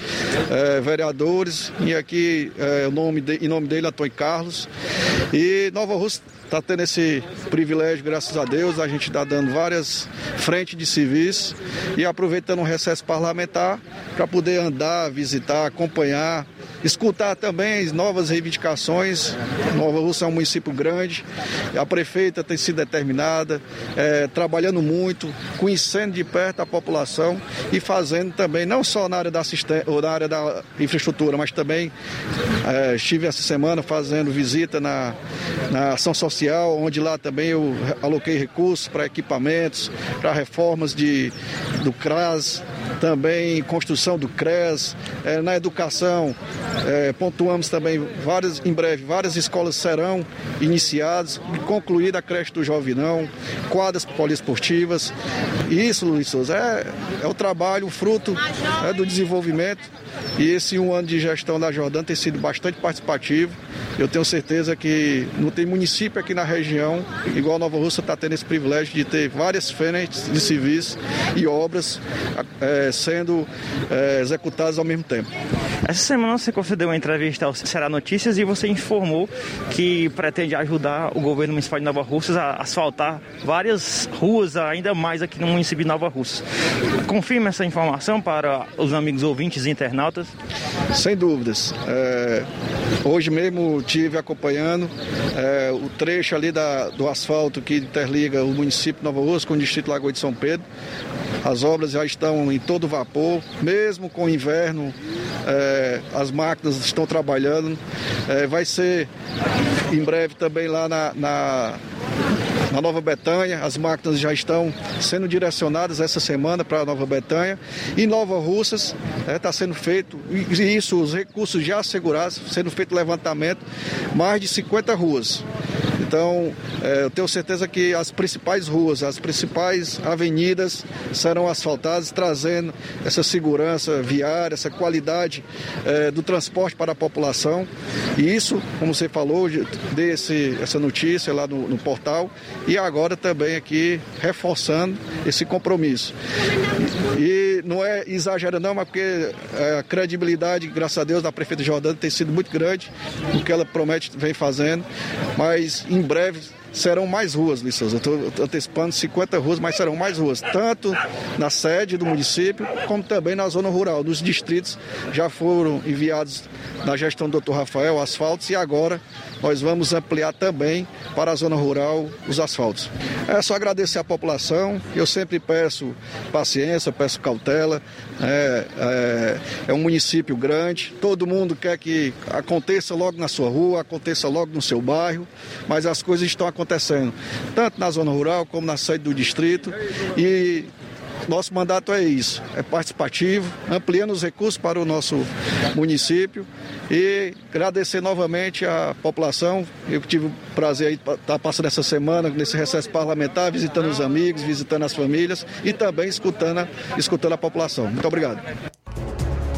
é, vereadores. E aqui, é, o nome de, em nome dele, Antônio Carlos. E Nova Rússia está tendo esse privilégio, graças a Deus, a gente está dando várias frentes de serviço e aproveitando o recesso parlamentar para poder andar, visitar, acompanhar, escutar também novas reivindicações. Nova Rússia é um município grande, a prefeita tem sido determinada, é, trabalhando muito, conhecendo de perto a população e fazendo também, não só na área da assistência ou na área da infraestrutura, mas também é, estive essa semana fazendo visita na, na ação social onde lá também eu aloquei recursos para equipamentos, para reformas de, do CRAS, também construção do CRES, é, na educação, é, pontuamos também várias, em breve, várias escolas serão iniciadas, concluída a creche do Jovinão, quadras poliesportivas. Isso, Luiz Souza, é, é o trabalho, o fruto é, do desenvolvimento. E esse um ano de gestão da Jordã tem sido bastante participativo. Eu tenho certeza que não tem município aqui na região, igual Nova Rússia está tendo esse privilégio de ter várias frentes de civis e obras é, sendo é, executadas ao mesmo tempo. Essa semana você concedeu uma entrevista ao Ceará Notícias e você informou que pretende ajudar o governo municipal de Nova Russas a asfaltar várias ruas ainda mais aqui no município de Nova Russas. Confirma essa informação para os amigos ouvintes e internautas? Sem dúvidas. É, hoje mesmo tive acompanhando é, o trecho ali da, do asfalto que interliga o município de Nova Rússia com o distrito Lagoa de São Pedro. As obras já estão em todo vapor, mesmo com o inverno, é, as máquinas estão trabalhando. É, vai ser em breve também lá na, na na Nova Betânia. As máquinas já estão sendo direcionadas essa semana para a Nova Betânia. E Nova Russas está é, tá sendo feito, e isso, os recursos já assegurados, sendo feito levantamento, mais de 50 ruas. Então, é, eu tenho certeza que as principais ruas, as principais avenidas serão asfaltadas, trazendo essa segurança viária, essa qualidade é, do transporte para a população. E isso, como você falou, desse essa notícia lá no, no portal e agora também aqui reforçando esse compromisso. E não é exagero não, mas porque é, a credibilidade, graças a Deus, da prefeita Jordana tem sido muito grande, o que ela promete vem fazendo, mas em breve serão mais ruas, Luiz Souza. Eu estou antecipando 50 ruas, mas serão mais ruas, tanto na sede do município, como também na zona rural. Nos distritos já foram enviados na gestão do Dr. Rafael asfaltos e agora nós vamos ampliar também para a zona rural os asfaltos. É só agradecer à população, eu sempre peço paciência, peço cautela. É, é, é um município grande, todo mundo quer que aconteça logo na sua rua, aconteça logo no seu bairro, mas as coisas estão acontecendo, tanto na zona rural como na sede do distrito. E nosso mandato é isso, é participativo, ampliando os recursos para o nosso município e agradecer novamente à população. Eu tive o prazer de estar passando essa semana nesse recesso parlamentar, visitando os amigos, visitando as famílias e também escutando, escutando a população. Muito obrigado.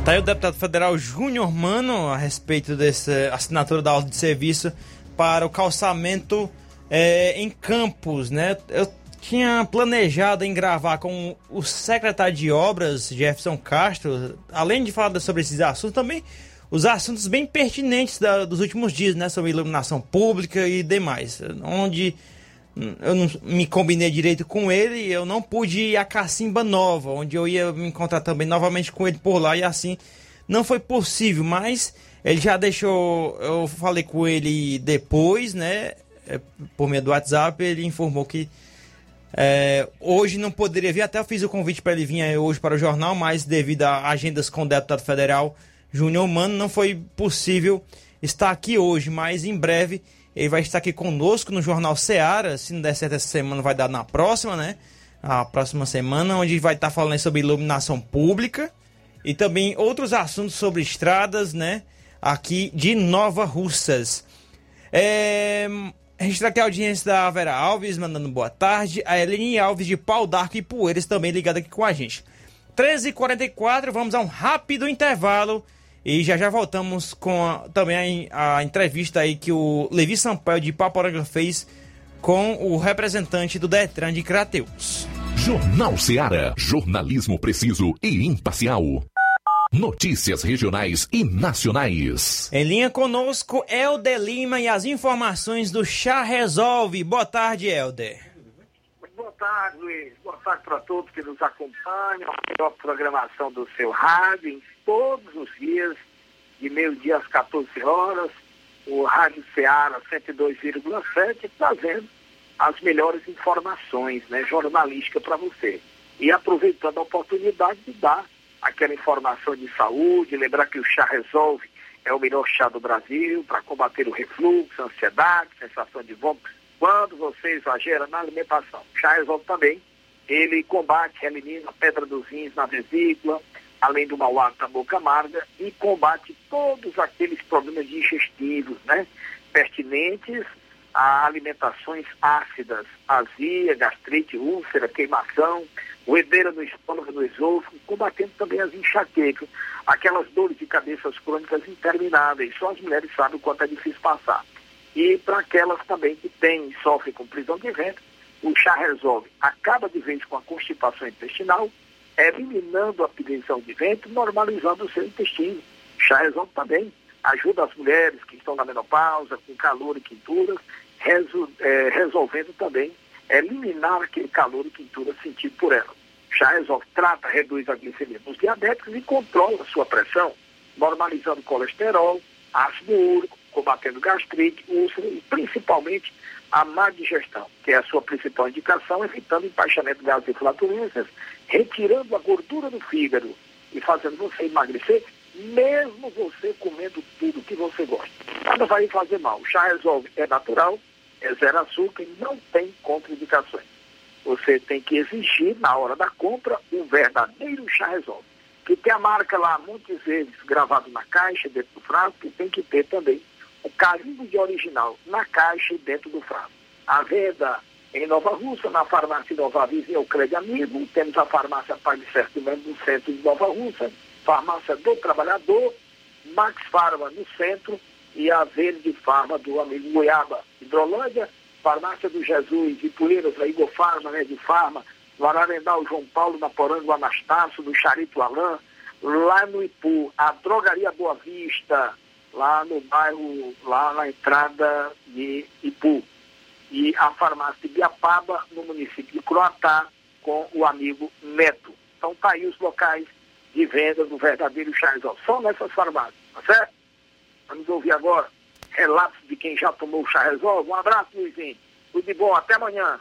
Tá aí o deputado federal Júnior Mano a respeito dessa assinatura da ordem de serviço para o calçamento é, em Campos, né? Eu tinha planejado em gravar com o secretário de obras, Jefferson Castro, além de falar sobre esses assuntos, também os assuntos bem pertinentes da, dos últimos dias, né? Sobre iluminação pública e demais. Onde eu não me combinei direito com ele, eu não pude ir à Cacimba Nova, onde eu ia me encontrar também novamente com ele por lá e assim não foi possível, mas ele já deixou, eu falei com ele depois, né? É, por meio do WhatsApp, ele informou que é, hoje não poderia vir, até fiz o convite para ele vir hoje para o jornal, mas devido a agendas com o deputado federal Júnior Mano, não foi possível estar aqui hoje, mas em breve Ele vai estar aqui conosco no Jornal Seara. Se não der certo essa semana, vai dar na próxima, né? A próxima semana, onde vai estar falando sobre iluminação pública e também outros assuntos sobre estradas, né? Aqui de Nova Russas. É, registrar aqui a audiência da Vera Alves, mandando boa tarde. A Eleni Alves de Pau d'Arco e Poeiras também ligada aqui com a gente. 13h44, vamos a um rápido intervalo. E já já voltamos com a, também a, a, entrevista aí que o Levi Sampaio de Paporanga fez com o representante do Detran de Crateus. Jornal Seara. Jornalismo preciso e imparcial. Notícias regionais e nacionais. Em linha conosco, Helder Lima e as informações do Chá Resolve. Boa tarde, Helder. Boa tarde, Luiz. Boa tarde para todos que nos acompanham. A melhor programação do seu rádio em todos os dias, de meio-dia às 14 horas. O Rádio Ceará 102,7 trazendo as melhores informações né, jornalísticas para você. E aproveitando a oportunidade de dar aquela informação de saúde, lembrar que o chá resolve é o melhor chá do Brasil para combater o refluxo, ansiedade, sensação de vômito, quando você exagera na alimentação. O chá resolve também, ele combate, elimina a pedra dos rins na vesícula, além do mau hálito da boca amarga, e combate todos aqueles problemas digestivos, né, pertinentes a alimentações ácidas, azia, gastrite, úlcera, queimação, roedeira no estômago, no esôfago, combatendo também as enxaquecas, aquelas dores de cabeças crônicas intermináveis. Só as mulheres sabem o quanto é difícil passar. E para aquelas também que têm sofrem com prisão de vento, o chá resolve. Acaba de vez com a constipação intestinal, eliminando a prisão de vento, normalizando o seu intestino. O chá resolve também. Ajuda as mulheres que estão na menopausa, com calor e quinturas, é, resolvendo também eliminar aquele calor e quintura sentido por ela. Já resolve, trata, reduz a glicemia dos diabéticos e controla a sua pressão, normalizando colesterol, ácido úrico, combatendo gastrite, úlcera e principalmente a má digestão, que é a sua principal indicação, evitando empaixamento de gases e flatulências, retirando a gordura do fígado e fazendo você emagrecer, mesmo você comendo tudo que você gosta. Nada vai fazer mal. Chá resolve, é natural, é zero açúcar e não tem contraindicações. Você tem que exigir, na hora da compra, o verdadeiro chá resolve. Que tem a marca lá, muitas vezes, gravado na caixa, dentro do frasco, e tem que ter também o carimbo de original na caixa e dentro do frasco. A venda em Nova Russa, na farmácia Nova Vizinha, o Crédito Amigo, temos a farmácia Pague Certo no centro de Nova Russa, farmácia do Trabalhador, Max Farma no centro, e a Verde Farma do amigo Goiaba. Hidrolândia, Farmácia do Jesus, Ipueiras, a Igor Farma, né, de Farma, no João Paulo, na Poranga, Anastácio, do Charito Alain, lá no Ipu, a Drogaria Boa Vista, lá no bairro, lá na entrada de Ipu. E a farmácia de Biapaba, no município de Croatá, com o amigo Neto. Então tá aí os locais de venda do verdadeiro Charizal. Só nessas farmácias, tá certo? Vamos ouvir agora relatos de quem já tomou o resolve. Um abraço, Luizinho. Tudo de bom, até amanhã.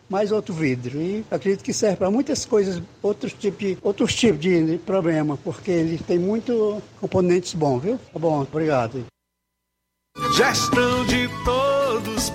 mais outro vidro. E acredito que serve para muitas coisas, outros tipos de, outros tipos de problema, porque ele tem muito componentes bons, viu? Tá bom, obrigado. Gestão de todos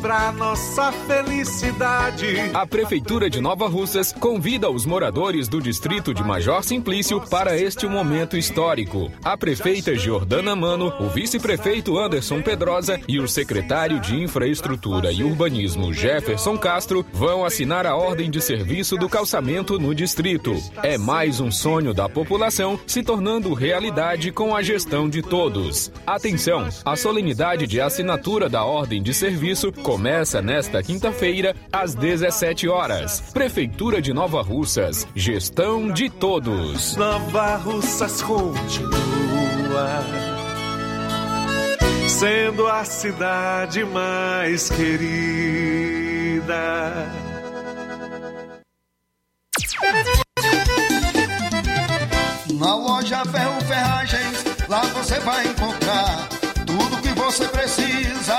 para nossa felicidade. A Prefeitura de Nova Russas convida os moradores do distrito de Major Simplício para este momento histórico. A prefeita Jordana Mano, o vice-prefeito Anderson Pedrosa e o secretário de Infraestrutura e Urbanismo Jefferson Castro vão assinar a ordem de serviço do calçamento no distrito. É mais um sonho da população se tornando realidade com a gestão de todos. Atenção, a solenidade de assinatura da ordem de serviço começa nesta quinta-feira, às 17 horas. Prefeitura de Nova Russas. Gestão de todos. Nova Russas continua sendo a cidade mais querida. Na loja Ferro Ferragens, lá você vai encontrar tudo que você precisa,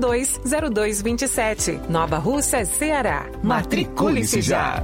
0227. Nova Russa, Ceará. Matricule-se já.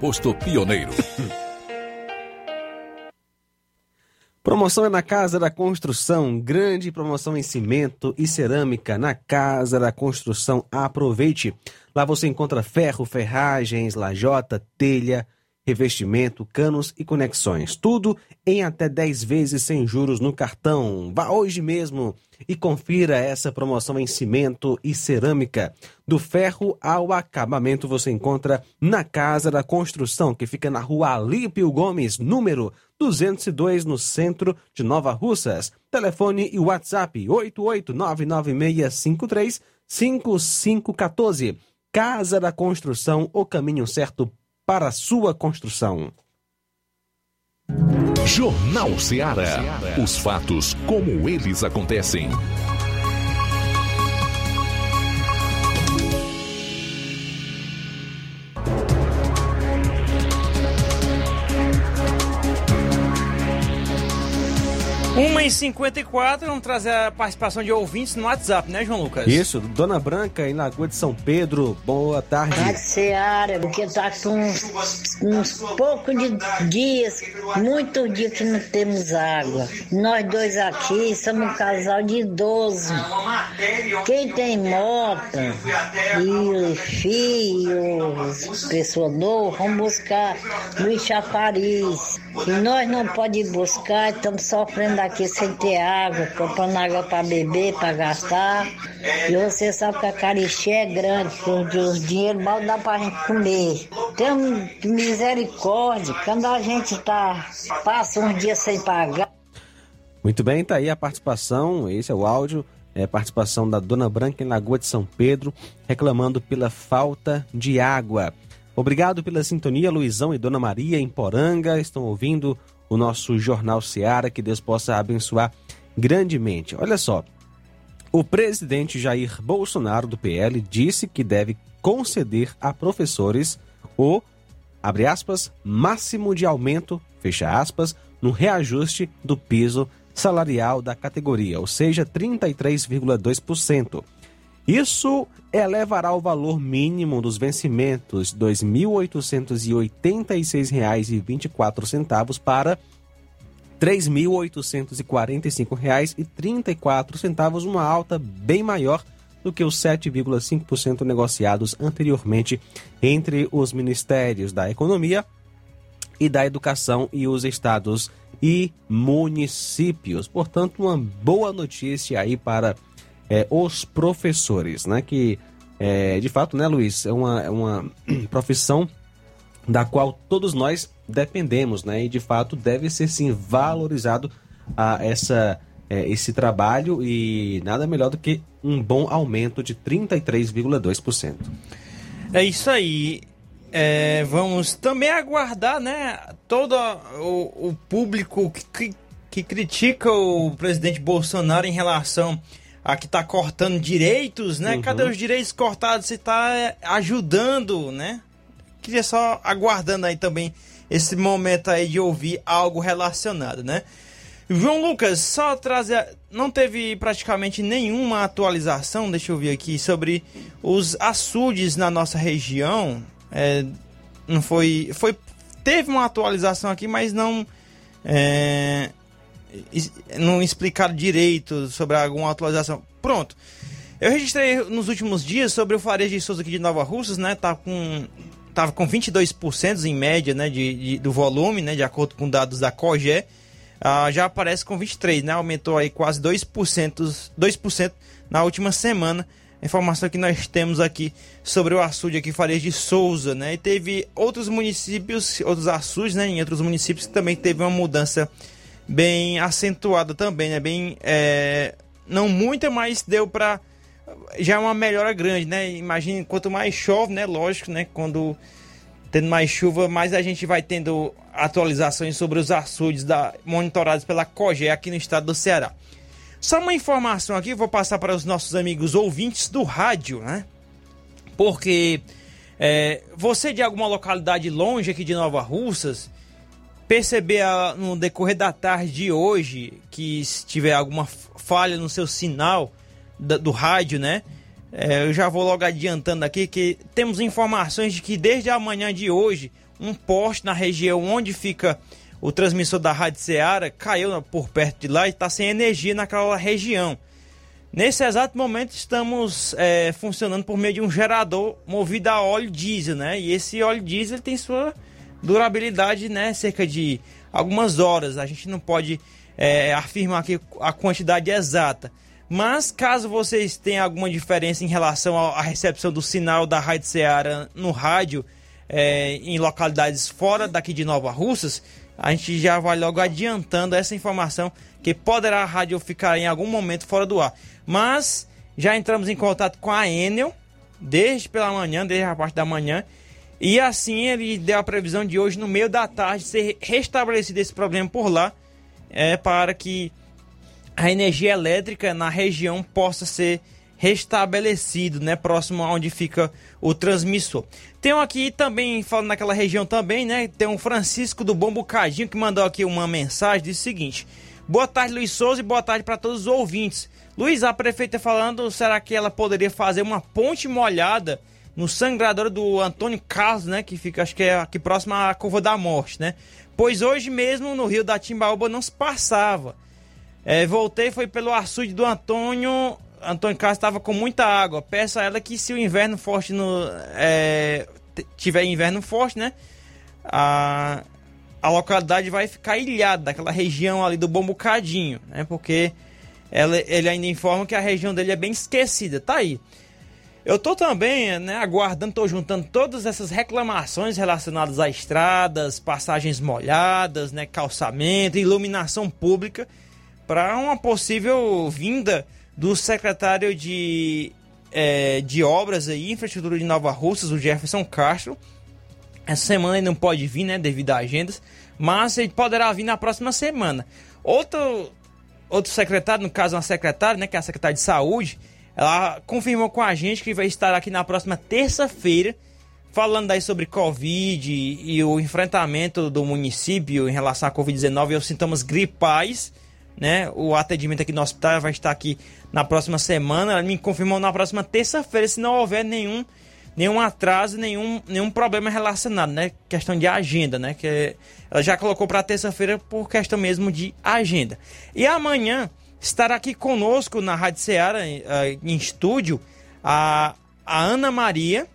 posto Pioneiro. Promoção é na Casa da Construção, grande promoção em cimento e cerâmica na Casa da Construção. Aproveite! Lá você encontra ferro, ferragens, lajota, telha, revestimento, canos e conexões. Tudo em até 10 vezes sem juros no cartão. Vá hoje mesmo e confira essa promoção em cimento e cerâmica. Do ferro ao acabamento você encontra na Casa da Construção, que fica na rua Alípio Gomes, número 202, no centro de Nova Russas. Telefone e WhatsApp 88996535514. Casa da Construção, o caminho certo para a sua construção. Jornal Ceará. Os fatos como eles acontecem. 1h54, vamos trazer a participação de ouvintes no WhatsApp, né, João Lucas? Isso, Dona Branca, em Lagoa de São Pedro, boa tarde. Seara, porque tá com uns, uns poucos de dias, muitos dias que não temos água. Nós dois aqui somos um casal de idoso. Quem tem moto e filhos, pessoa nova, vamos buscar no Chafariz. E nós não podemos buscar, estamos sofrendo aqui sem ter água, comprando água para beber, para gastar. E você sabe que a carixé é grande, que os dinheiro mal dá para gente comer. Temos misericórdia, quando a gente tá, passa uns dias sem pagar. Muito bem, tá aí a participação, esse é o áudio, é a participação da Dona Branca em Lagoa de São Pedro, reclamando pela falta de água. Obrigado pela sintonia, Luizão e Dona Maria em Poranga, estão ouvindo o nosso Jornal Seara, que Deus possa abençoar grandemente. Olha só, o presidente Jair Bolsonaro do PL disse que deve conceder a professores o, abre aspas, máximo de aumento, fecha aspas, no reajuste do piso salarial da categoria, ou seja, 33,2%. Isso elevará o valor mínimo dos vencimentos R$ 2.886,24 para R$ 3.845,34, uma alta bem maior do que os 7,5% negociados anteriormente entre os ministérios da Economia e da Educação e os estados e municípios. Portanto, uma boa notícia aí para é, os professores, né? Que é, de fato, né, Luiz, é uma, é uma profissão da qual todos nós dependemos, né? E de fato deve ser sim valorizado a essa é, esse trabalho e nada melhor do que um bom aumento de 33,2%. É isso aí. É, vamos também aguardar, né? Todo o, o público que, que critica o presidente Bolsonaro em relação a que está cortando direitos, né? Uhum. Cadê os direitos cortados? Você está ajudando, né? Queria só aguardando aí também esse momento aí de ouvir algo relacionado, né? João Lucas, só trazer. Não teve praticamente nenhuma atualização, deixa eu ver aqui, sobre os açudes na nossa região. É, não foi. foi Teve uma atualização aqui, mas não. É, não explicaram direito sobre alguma atualização. Pronto. Eu registrei nos últimos dias sobre o Farias de Souza aqui de Nova Russas, né? Tá com tava com 22% em média, né, de, de, do volume, né, de acordo com dados da COGE. Ah, já aparece com 23, né? Aumentou aí quase 2%, 2% na última semana. A informação que nós temos aqui sobre o açude aqui Farias de Souza, né? E teve outros municípios, outros açudes, né, em outros municípios também teve uma mudança bem acentuada também, né? Bem, é, não muita, mas deu para já é uma melhora grande, né? Imagine quanto mais chove, né? Lógico, né? Quando tendo mais chuva, mais a gente vai tendo atualizações sobre os açudes da, monitorados pela COGE aqui no estado do Ceará. Só uma informação aqui, vou passar para os nossos amigos ouvintes do rádio, né? Porque é, você de alguma localidade longe aqui de Nova Russas, perceber a, no decorrer da tarde de hoje que se tiver alguma falha no seu sinal do rádio, né? É, eu já vou logo adiantando aqui que temos informações de que desde a manhã de hoje, um poste na região onde fica o transmissor da Rádio Ceará caiu por perto de lá e está sem energia naquela região. Nesse exato momento estamos é, funcionando por meio de um gerador movido a óleo diesel, né? E esse óleo diesel tem sua durabilidade, né? Cerca de algumas horas. A gente não pode é, afirmar aqui a quantidade exata. Mas caso vocês tenham alguma diferença em relação à recepção do sinal da Rádio Ceará no rádio é, em localidades fora daqui de Nova Russas, a gente já vai logo adiantando essa informação que poderá a rádio ficar em algum momento fora do ar. Mas já entramos em contato com a Enel desde pela manhã, desde a parte da manhã, e assim ele deu a previsão de hoje no meio da tarde ser restabelecido esse problema por lá, é para que a energia elétrica na região possa ser restabelecido, né, próximo aonde fica o transmissor. Tem aqui também, falando naquela região também, né, tem um Francisco do Bom Bocadinho que mandou aqui uma mensagem, diz o seguinte: Boa tarde, Luiz Souza, e boa tarde para todos os ouvintes. Luiz, a prefeita falando, será que ela poderia fazer uma ponte molhada no sangrador do Antônio Carlos, né? Que fica, acho que é aqui próximo à Curva da Morte, né? Pois hoje mesmo no Rio da Timbaúba não se passava. É, voltei, foi pelo açude do Antônio. Antônio Carlos estava com muita água. Peço a ela que se o inverno forte no. É, tiver inverno forte, né? A, a localidade vai ficar ilhada daquela região ali do Bom Bocadinho, né? Porque ela, ele ainda informa que a região dele é bem esquecida. Tá aí. Eu tô também, né, aguardando, tô juntando todas essas reclamações relacionadas a estradas, passagens molhadas, né, calçamento, iluminação pública, para uma possível vinda do secretário de, é, de Obras e Infraestrutura de Nova Russas, o Jefferson Castro. Essa semana ele não pode vir, né, devido a agendas, mas ele poderá vir na próxima semana. Outro, outro secretário, no caso uma secretária, né, que é a secretária de Saúde, ela confirmou com a gente que vai estar aqui na próxima terça-feira, falando aí sobre Covid e, o enfrentamento do município em relação à Covid-19 e aos sintomas gripais. Né? O atendimento aqui no hospital vai estar aqui na próxima semana. Ela me confirmou na próxima terça-feira, se não houver nenhum, nenhum atraso, nenhum, nenhum problema relacionado, né? Questão de agenda, né? Que ela já colocou para terça-feira por questão mesmo de agenda. E amanhã estará aqui conosco na Rádio Ceará, em, eh, em estúdio, a, a Ana Maria,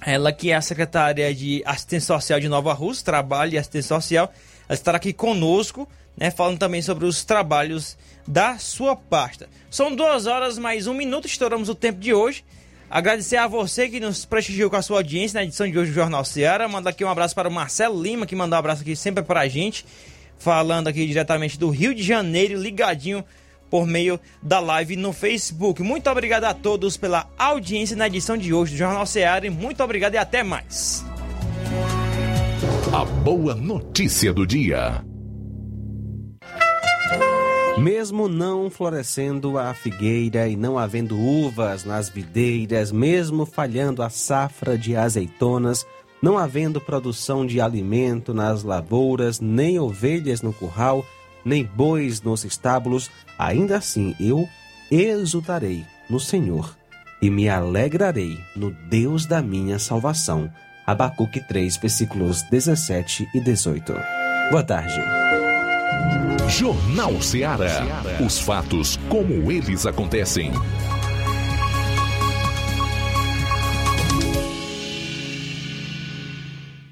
ela que é a secretária de Assistência Social de Nova Rússia, Trabalho e Assistência Social, ela estará aqui conosco, né, falando também sobre os trabalhos da sua pasta. São duas horas mais um minuto, estouramos o tempo de hoje. Agradecer a você que nos prestigiou com a sua audiência na edição de hoje do Jornal Ceará. Mandar aqui um abraço para o Marcelo Lima, que mandou um abraço aqui sempre para a gente, falando aqui diretamente do Rio de Janeiro, ligadinho por meio da live no Facebook. Muito obrigado a todos pela audiência na edição de hoje do Jornal Ceará. Muito obrigado e até mais. A boa notícia do dia. Mesmo não florescendo a figueira e não havendo uvas nas videiras, mesmo falhando a safra de azeitonas, não havendo produção de alimento nas lavouras, nem ovelhas no curral, nem bois nos estábulos, ainda assim eu exultarei no Senhor e me alegrarei no Deus da minha salvação. Abacuque 3, versículos 17 e 18. Boa tarde. Jornal Ceará. Os fatos como eles acontecem.